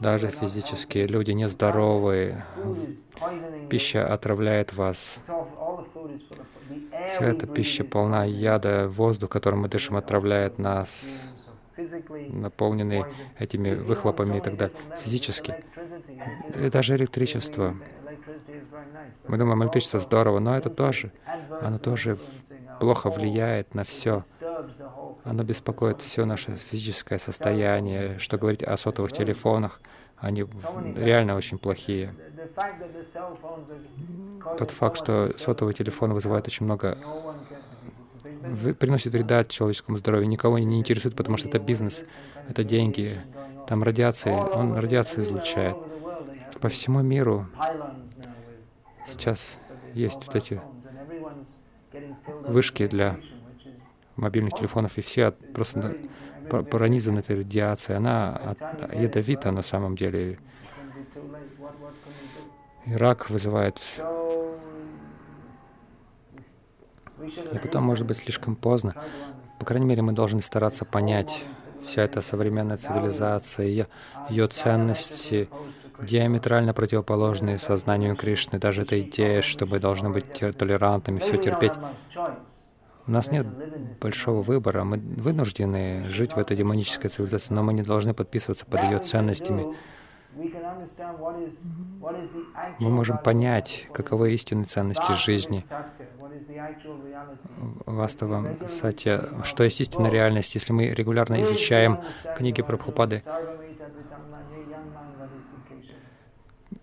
Даже физически люди нездоровые, пища отравляет вас. Вся эта пища полна яда, воздух, которым мы дышим, отравляет нас, наполненный этими выхлопами и так далее. Физически. И даже электричество. Мы думаем, электричество здорово, но это тоже, оно тоже плохо влияет на все. Оно беспокоит все наше физическое состояние. Что говорить о сотовых телефонах, они реально очень плохие. Тот факт, что сотовый телефон вызывает очень много приносит вреда человеческому здоровью, никого не интересует, потому что это бизнес, это деньги, там радиация, он радиацию излучает. По всему миру сейчас есть вот эти вышки для мобильных телефонов, и все просто пронизаны этой радиацией. Она ядовита на самом деле. И рак вызывает. И потом, может быть, слишком поздно. По крайней мере, мы должны стараться понять вся эта современная цивилизация, ее, ценности, диаметрально противоположные сознанию Кришны. Даже эта идея, что мы должны быть толерантными, все терпеть. У нас нет большого выбора. Мы вынуждены жить в этой демонической цивилизации, но мы не должны подписываться под ее ценностями. Мы можем понять, каковы истинные ценности жизни. Ваставам Сатья, что есть истинная реальность, если мы регулярно изучаем книги Прабхупады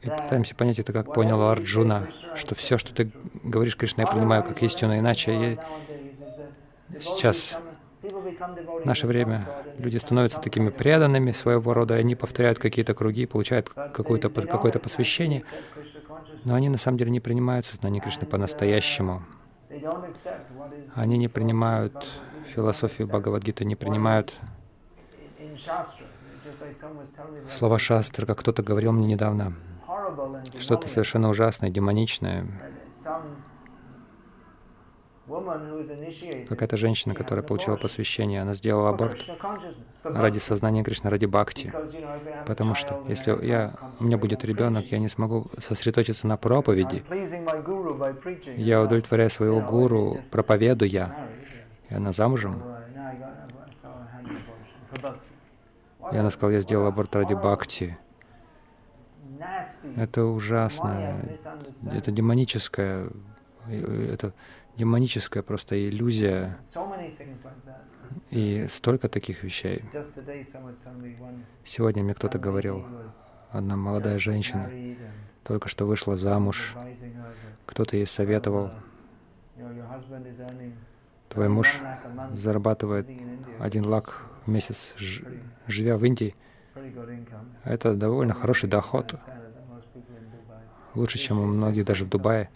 и пытаемся понять это, как понял Арджуна, что все, что ты говоришь, Кришна, я принимаю как истину, иначе я Сейчас, в наше время, люди становятся такими преданными своего рода, они повторяют какие-то круги, получают какое-то какое посвящение, но они на самом деле не принимают сознание Кришны по-настоящему. Они не принимают философию Бхагавадгиты, не принимают слова шастры, как кто-то говорил мне недавно. что-то совершенно ужасное, демоничное. Какая-то женщина, которая получила посвящение, она сделала аборт ради сознания Кришны, ради бхакти. Потому что если я, у меня будет ребенок, я не смогу сосредоточиться на проповеди. Я удовлетворяю своего гуру, проповедуя. И она замужем. И она сказала, я сделала аборт ради бхакти. Это ужасно. Это демоническое. Это демоническая просто иллюзия. И столько таких вещей. Сегодня мне кто-то говорил, одна молодая женщина только что вышла замуж, кто-то ей советовал, твой муж зарабатывает один лак в месяц, живя в Индии. Это довольно хороший доход, лучше, чем у многих даже в Дубае.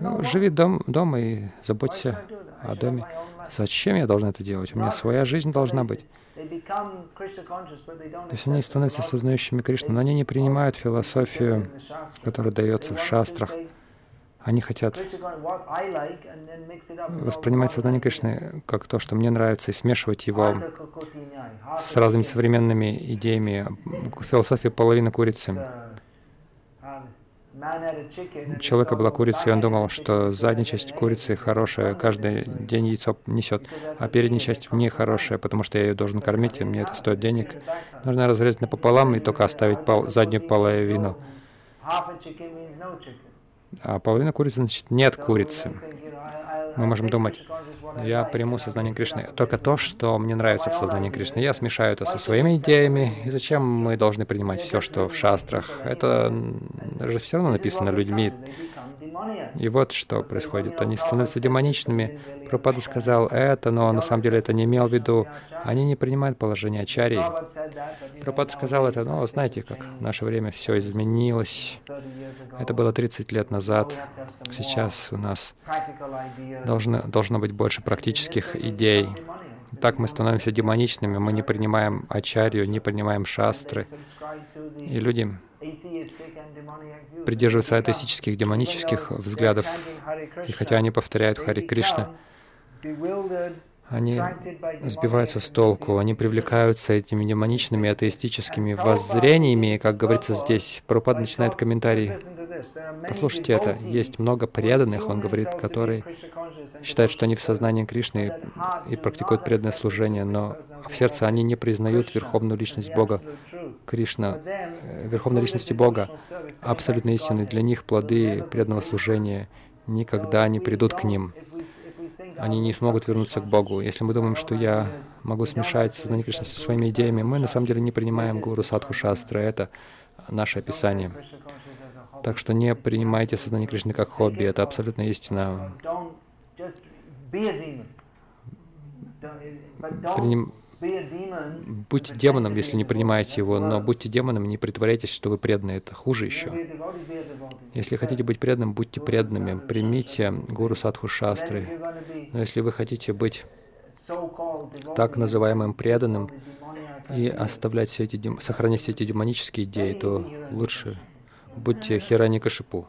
Ну, живи дом, дома и заботься о доме. Зачем я должен это делать? У меня своя жизнь должна быть. То есть они становятся сознающими Кришну, но они не принимают философию, которая дается в шастрах. Они хотят воспринимать сознание Кришны как то, что мне нравится, и смешивать его с разными современными идеями. Философия половины курицы. Человека была курица, и он думал, что задняя часть курицы хорошая, каждый день яйцо несет, а передняя часть не хорошая, потому что я ее должен кормить, и мне это стоит денег. Нужно разрезать напополам и только оставить пол, заднюю половину. А половина курицы, значит, нет курицы. Мы можем думать, я приму сознание Кришны. Только то, что мне нравится в сознании Кришны. Я смешаю это со своими идеями. И зачем мы должны принимать все, что в шастрах? Это же все равно написано людьми. И вот что происходит. Они становятся демоничными. Пропада сказал это, но на самом деле это не имел в виду. Они не принимают положение ачарий. Пропада сказал это, но знаете, как в наше время все изменилось. Это было 30 лет назад. Сейчас у нас должно, должно быть больше практических идей. Так мы становимся демоничными, мы не принимаем ачарью, не принимаем шастры. И люди придерживаются атеистических, демонических взглядов, и хотя они повторяют Хари Кришна, они сбиваются с толку, они привлекаются этими демоничными атеистическими воззрениями, как говорится здесь. Прабхупад начинает комментарий. Послушайте это. Есть много преданных, он говорит, которые считают, что они в сознании Кришны и практикуют преданное служение, но в сердце они не признают верховную личность Бога. Кришна, э, верховной личности Бога, абсолютно истинны. Для них плоды преданного служения никогда не придут к ним они не смогут вернуться к Богу. Если мы думаем, что я могу смешать сознание Кришны со своими идеями, мы на самом деле не принимаем Гуру Садху Шастра. Это наше описание. Так что не принимайте сознание Кришны как хобби. Это абсолютно истина. Приним... Будьте демоном, если не принимаете его, но будьте демоном, не притворяйтесь, что вы преданы. Это хуже еще. Если хотите быть преданным, будьте преданными. Примите Гуру Садху Шастры. Но если вы хотите быть так называемым преданным и оставлять все эти, сохранять все эти демонические идеи, то лучше будьте Хирани Кашипу.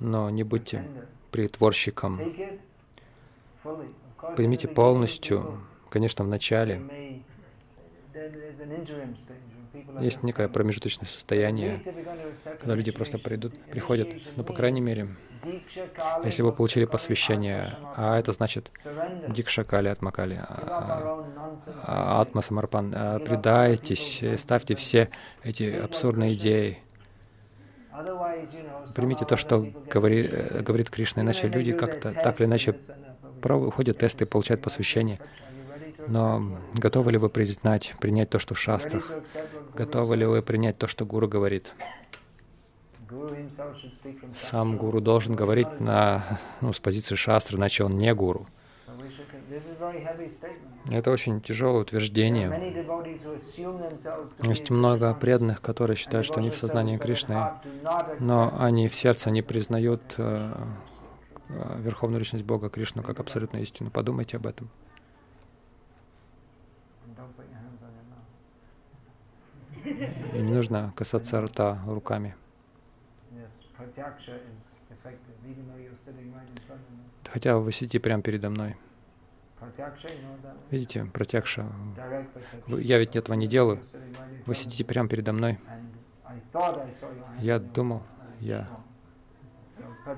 Но не будьте притворщиком. Примите полностью, конечно, в начале. Есть некое промежуточное состояние, когда люди просто придут, приходят, ну, по крайней мере, если вы получили посвящение, а это значит дикшакали атмакали, а, а, атма самарпан, а, предайтесь, ставьте все эти абсурдные идеи, Примите то, что говори, э, говорит Кришна, иначе люди как-то так или иначе проходят тесты, получают посвящение. Но готовы ли вы признать, принять то, что в шастрах? Готовы ли вы принять то, что Гуру говорит? Сам Гуру должен говорить на, ну, с позиции шастры, иначе он не Гуру. Это очень тяжелое утверждение. Есть много преданных, которые считают, что они в сознании Кришны, но они в сердце не признают э, э, Верховную Личность Бога Кришну как абсолютную истину. Подумайте об этом. И не нужно касаться рта руками. Хотя вы сидите прямо передо мной. Видите, протягша. Я ведь этого не делаю. Вы сидите прямо передо мной. Я думал, я,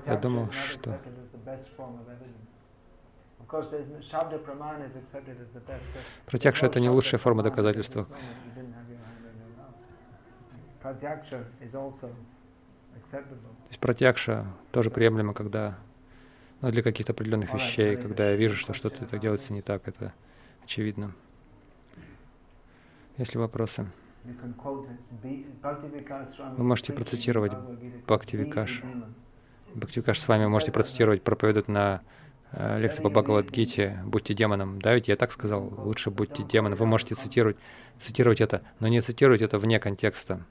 я думал, что Пратякша — это не лучшая форма доказательства. То есть пратякша тоже приемлемо, когда ну, для каких-то определенных вещей, когда я вижу, что что-то так делается не так, это очевидно. Есть ли вопросы? Вы можете процитировать Бхакти Викаш. Бхакти Викаш с вами можете процитировать, проповедует на э, лекции по Бхагавадгите «Будьте демоном». Да, ведь я так сказал, лучше будьте демоном. Вы можете цитировать, цитировать это, но не цитировать это вне контекста.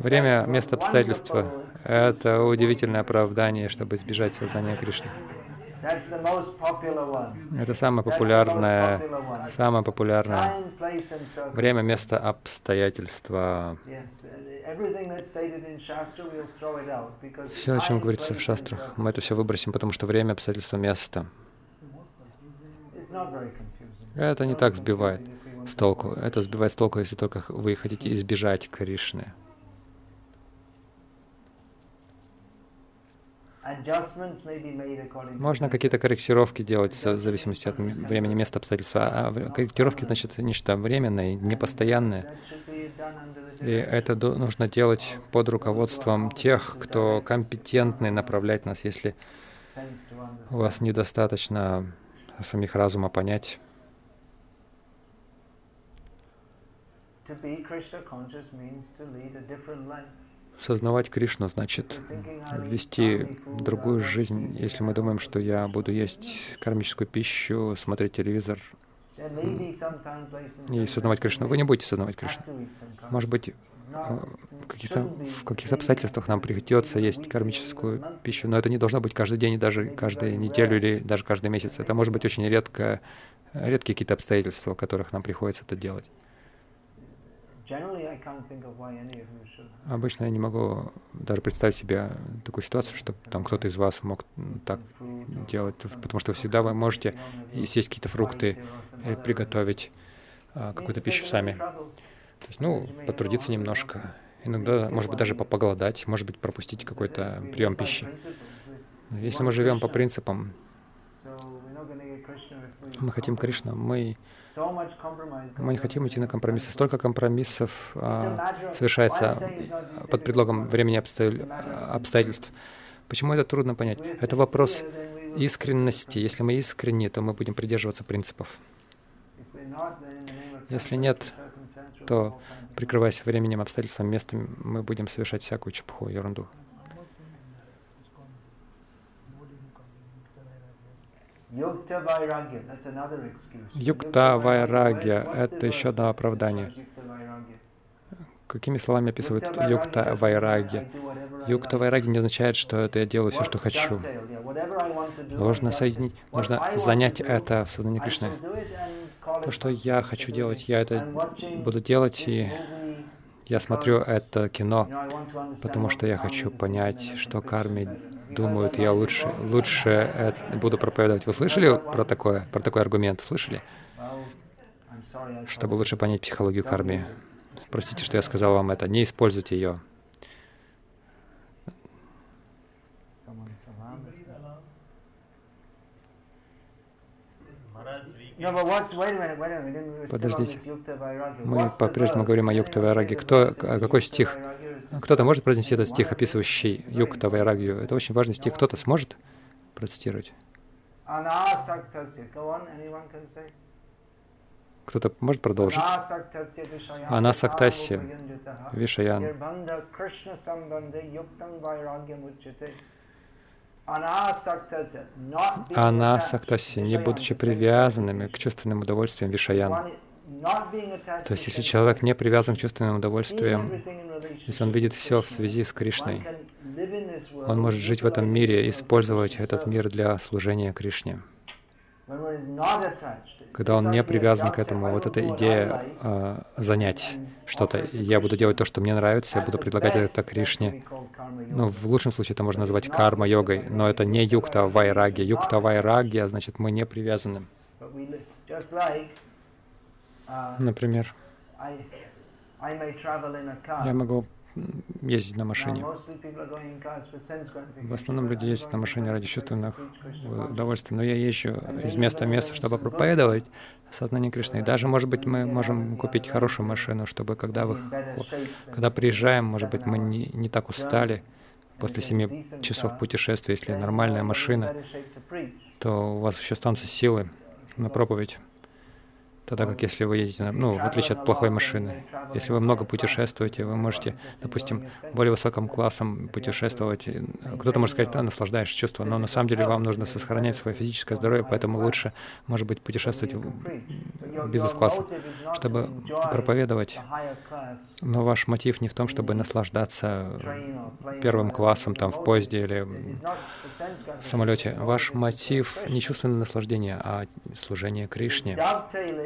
Время, место, обстоятельства — это удивительное оправдание, чтобы избежать сознания Кришны. Это самое популярное, самое популярное время, место, обстоятельства. Все, о чем говорится в шастрах, мы это все выбросим, потому что время, обстоятельства, место. Это не так сбивает с толку. Это сбивает с толку, если только вы хотите избежать Кришны. Можно какие-то корректировки делать в зависимости от времени, места, обстоятельства. А корректировки, значит, нечто временное, непостоянное. И это нужно делать под руководством тех, кто компетентны направлять нас, если у вас недостаточно самих разума понять. Сознавать Кришну значит вести другую жизнь. Если мы думаем, что я буду есть кармическую пищу, смотреть телевизор и сознавать Кришну, вы не будете сознавать Кришну. Может быть, а, в каких-то, в каких-то обстоятельствах нам придется есть кармическую пищу, но это не должно быть каждый день, даже каждую неделю или даже каждый месяц. Это может быть очень редко, редкие какие-то обстоятельства, в которых нам приходится это делать. Обычно я не могу даже представить себе такую ситуацию, что там кто-то из вас мог так делать, потому что всегда вы можете съесть какие-то фрукты, и приготовить а, какую-то пищу сами. То есть, ну, потрудиться немножко. Иногда, может быть, даже поголодать, может быть, пропустить какой-то прием пищи. Если мы живем по принципам, мы хотим Кришна, мы мы не хотим идти на компромиссы. Столько компромиссов а, совершается под предлогом времени обстоятельств. Почему это трудно понять? Это вопрос искренности. Если мы искренни, то мы будем придерживаться принципов. Если нет, то, прикрываясь временем, обстоятельством, местом, мы будем совершать всякую чепуху, ерунду. Юкта вайрагья — это еще одно оправдание. Какими словами описывают юкта вайрагья? Юкта вайраги не означает, что это я делаю все, что хочу. Нужно соединить, нужно занять это в сознании Кришны. То, что я хочу делать, я это буду делать, и я смотрю это кино, потому что я хочу понять, что карме думают, я лучше, лучше буду проповедовать. Вы слышали про такое, про такой аргумент? Слышали? Чтобы лучше понять психологию кармы. Простите, что я сказал вам это. Не используйте ее. Подождите. Мы по-прежнему говорим о Юкта Вайраге. Кто, какой стих? Кто-то может произнести этот стих, описывающий Юкта Вайрагью? Это очень важный стих. Кто-то сможет процитировать? Кто-то может продолжить? Анасактасия Вишаян. Анасактаси, не будучи привязанными к чувственным удовольствиям Вишаян. То есть, если человек не привязан к чувственным удовольствиям, если он видит все в связи с Кришной, Он может жить в этом мире, использовать этот мир для служения Кришне. Когда он не привязан к этому, вот эта идея э, занять что-то. Я буду делать то, что мне нравится, я буду предлагать это Кришне. Ну, в лучшем случае это можно назвать карма-йогой, но это не юкта вайраги. Юкта вайраги, а значит, мы не привязаны. Например, я могу ездить на машине. В основном люди ездят на машине ради чувственных удовольствий, но я езжу из места в место, чтобы проповедовать сознание Кришны. И даже, может быть, мы можем купить хорошую машину, чтобы когда, вы, когда приезжаем, может быть, мы не, не так устали после семи часов путешествия, если нормальная машина, то у вас еще останутся силы на проповедь. Тогда как если вы едете, ну, в отличие от плохой машины, если вы много путешествуете, вы можете, допустим, более высоким классом путешествовать. Кто-то может сказать, да, наслаждаешь чувство, но на самом деле вам нужно сохранять свое физическое здоровье, поэтому лучше, может быть, путешествовать в бизнес-классе, чтобы проповедовать. Но ваш мотив не в том, чтобы наслаждаться первым классом там в поезде или в самолете. Ваш мотив не чувственное наслаждение, а служение Кришне.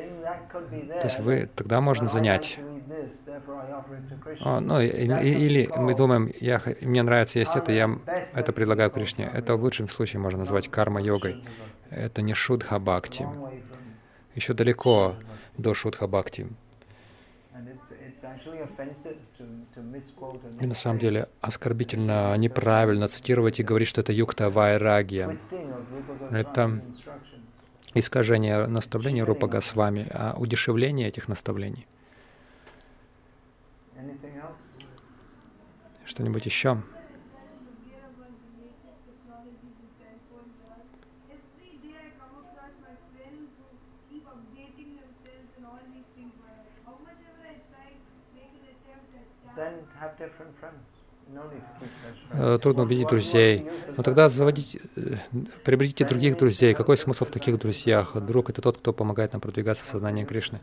То есть вы тогда можно занять. О, ну, или мы думаем, я, мне нравится есть это, я это предлагаю Кришне. Это в лучшем случае можно назвать карма-йогой. Это не шудха-бхакти. Еще далеко до шудха-бхакти. И на самом деле оскорбительно, неправильно цитировать и говорить, что это юкта вайрагия. Это искажение наставлений Рупа Госвами, а удешевление этих наставлений. Что-нибудь еще? Different friends. Э, трудно убедить друзей. Но тогда заводите, э, приобретите других друзей. Какой смысл в таких друзьях? Друг — это тот, кто помогает нам продвигаться в сознании Кришны.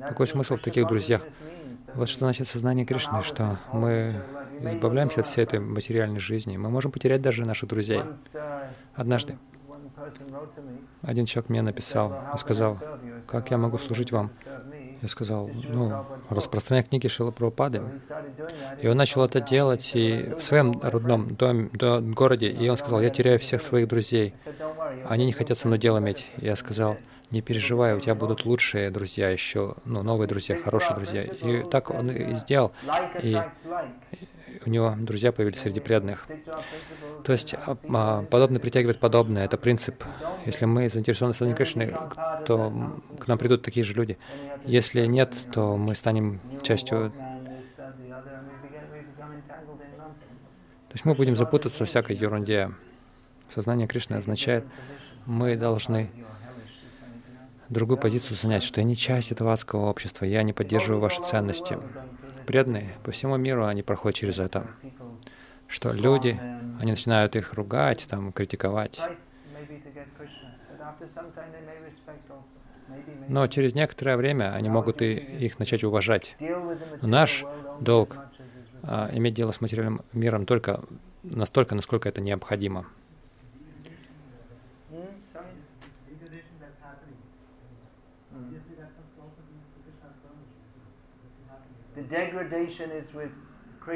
Какой смысл в таких друзьях? Вот что значит сознание Кришны, что мы избавляемся от всей этой материальной жизни. Мы можем потерять даже наших друзей. Однажды один человек мне написал и сказал, как я могу служить вам? Я сказал, ну, распространяй книги Шила Прабхупады. И он начал это делать и в своем родном доме, до, городе, и он сказал, я теряю всех своих друзей. Они не хотят со мной дело иметь. Я сказал, не переживай, у тебя будут лучшие друзья еще, ну, новые друзья, хорошие друзья. И так он и сделал. И у него друзья появились среди преданных. То есть а, а, подобное притягивает подобное. Это принцип. Если мы заинтересованы в сознании Кришны, то к нам придут такие же люди. Если нет, то мы станем частью... То есть мы будем запутаться в всякой ерунде. Сознание Кришны означает, мы должны другую позицию занять, что я не часть этого адского общества, я не поддерживаю ваши ценности. Преданные по всему миру, они проходят через это, что люди, они начинают их ругать, там, критиковать. Но через некоторое время они могут и их начать уважать. Но наш долг а, иметь дело с материальным миром только настолько, насколько это необходимо.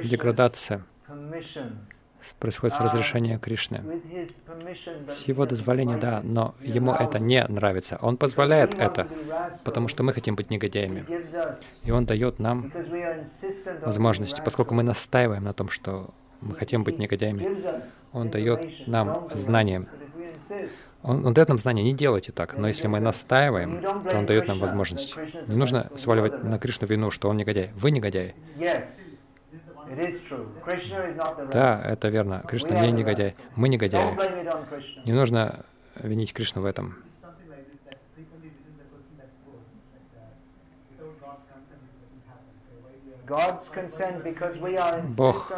Деградация происходит с разрешения Кришны. С его дозволения, да, но ему это не нравится. Он позволяет это, потому что мы хотим быть негодяями. И он дает нам возможности, поскольку мы настаиваем на том, что мы хотим быть негодяями. Он дает нам знания. Он, он дает нам знание, не делайте так, но если мы настаиваем, то он дает нам возможность. Не нужно сваливать на Кришну вину, что он негодяй. Вы негодяи. Да, это верно. Кришна не негодяй. Мы негодяи. Не нужно винить Кришну в этом. Бог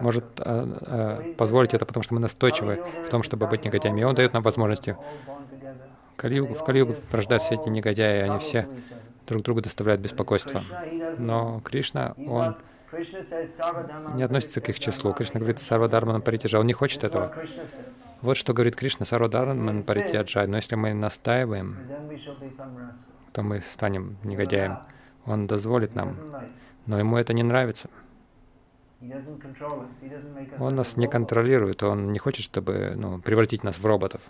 может э, э, позволить это, потому что мы настойчивы в том, чтобы быть негодяями. И Он дает нам возможности. В Калиюгу, в Калиюгу рождаются все эти негодяи, они все друг другу доставляют беспокойство. Но Кришна, Он не относится к их числу. Кришна говорит Сарвадарман Паритяджа. Он не хочет этого. Вот что говорит Кришна Сарвадарман Паритяджа. Но если мы настаиваем, то мы станем негодяем. Он дозволит нам, но ему это не нравится. Он нас не контролирует, он не хочет, чтобы ну, превратить нас в роботов.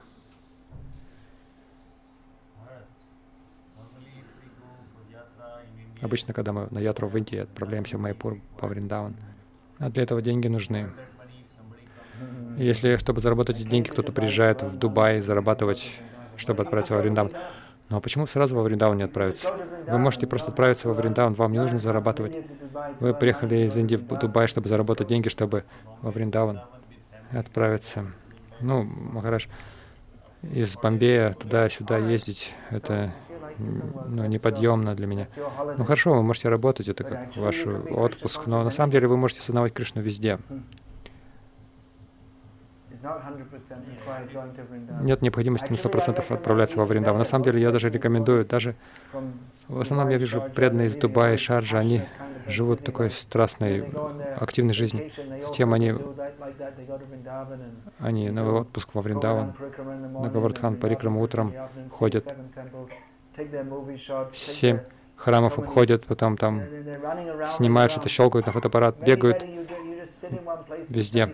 Обычно, когда мы на ятру в Индии отправляемся в Майпур по Вриндаван, а для этого деньги нужны. Если, чтобы заработать эти деньги, кто-то приезжает в Дубай зарабатывать, чтобы отправиться во Вриндаван, ну а почему сразу во Вриндаван не отправиться? Вы можете просто отправиться во Вриндаван, вам не нужно зарабатывать. Вы приехали из Индии в Дубай, чтобы заработать деньги, чтобы во Вриндаван отправиться. Ну, Махараш, из Бомбея туда-сюда ездить, это ну, неподъемно для меня. Ну хорошо, вы можете работать, это как ваш отпуск, но на самом деле вы можете осознавать Кришну везде. Нет. необходимости на сто процентов отправляться во Вриндаван. На самом деле я даже рекомендую, даже в основном я вижу преданные из Дубая, Шарджа, они живут такой страстной, активной жизнью. Затем они, они на отпуск во Вриндаван, на Гавардхан Парикрама утром ходят, семь храмов обходят, потом там снимают что-то, щелкают на фотоаппарат, бегают везде.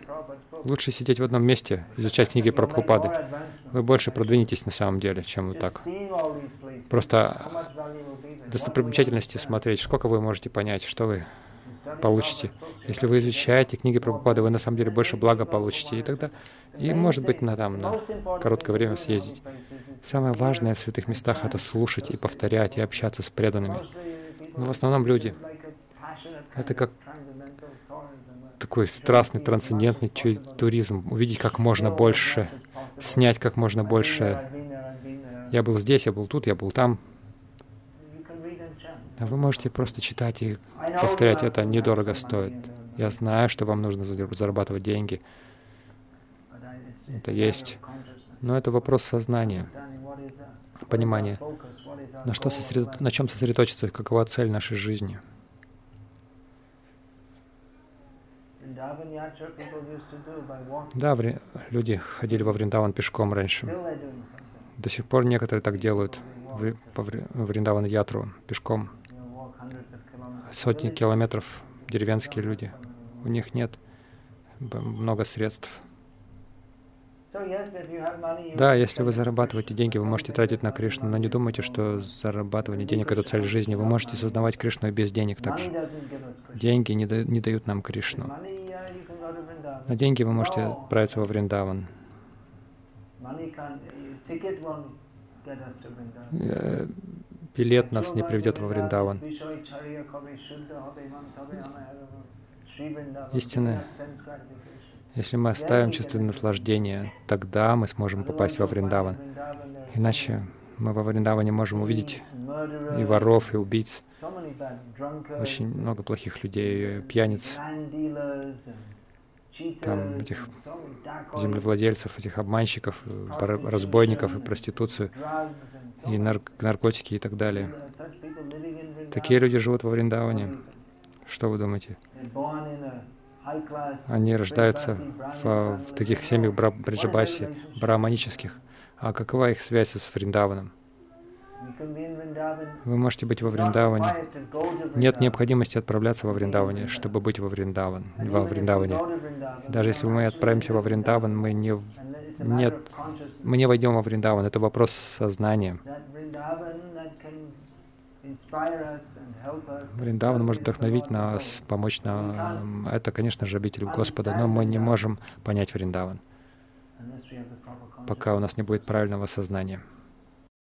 Лучше сидеть в одном месте, изучать книги про Прабхупады. Вы больше продвинетесь на самом деле, чем вот так. Просто достопримечательности смотреть, сколько вы можете понять, что вы получите. Если вы изучаете книги Прабхупады, вы на самом деле больше блага получите. И тогда, и может быть, на, там, на короткое время съездить. Самое важное в святых местах — это слушать и повторять, и общаться с преданными. Но в основном люди. Это как такой страстный, трансцендентный туризм. Увидеть как можно больше, снять как можно больше. Я был здесь, я был тут, я был там. А вы можете просто читать и повторять, это недорого стоит. Я знаю, что вам нужно зарабатывать деньги. Это есть. Но это вопрос сознания, понимания. На, что сосредо... на чем сосредоточиться, какова цель нашей жизни. Да, люди ходили во Вриндаван пешком раньше. До сих пор некоторые так делают по Вриндаван Ятру пешком. Сотни километров деревенские люди. У них нет много средств. Да, если вы зарабатываете деньги, вы можете тратить на Кришну, но не думайте, что зарабатывание денег — это цель жизни. Вы можете создавать Кришну и без денег также. Деньги не, да, не дают нам Кришну. На деньги вы можете отправиться во Вриндаван. Э, билет нас не приведет во Вриндаван. Истинное если мы оставим чувственное наслаждение, тогда мы сможем попасть во Вриндаван. Иначе мы во Вриндаване можем увидеть и воров, и убийц, очень много плохих людей, пьяниц, там этих землевладельцев, этих обманщиков, разбойников и проституцию, и наркотики и так далее. Такие люди живут во Вриндаване. Что вы думаете? Они рождаются в, в таких семьях бра браджабаси, браманических. А какова их связь с Вриндаваном? Вы можете быть во Вриндаване. Нет необходимости отправляться во Вриндаване, чтобы быть во, Вриндаван, во Вриндаване. Даже если мы отправимся во Вриндаван, мы не, нет, мы не войдем во Вриндаван. Это вопрос сознания. Вриндаван может вдохновить нас, помочь нам. Это, конечно же, обитель Господа, но мы не можем понять Вриндаван, пока у нас не будет правильного сознания.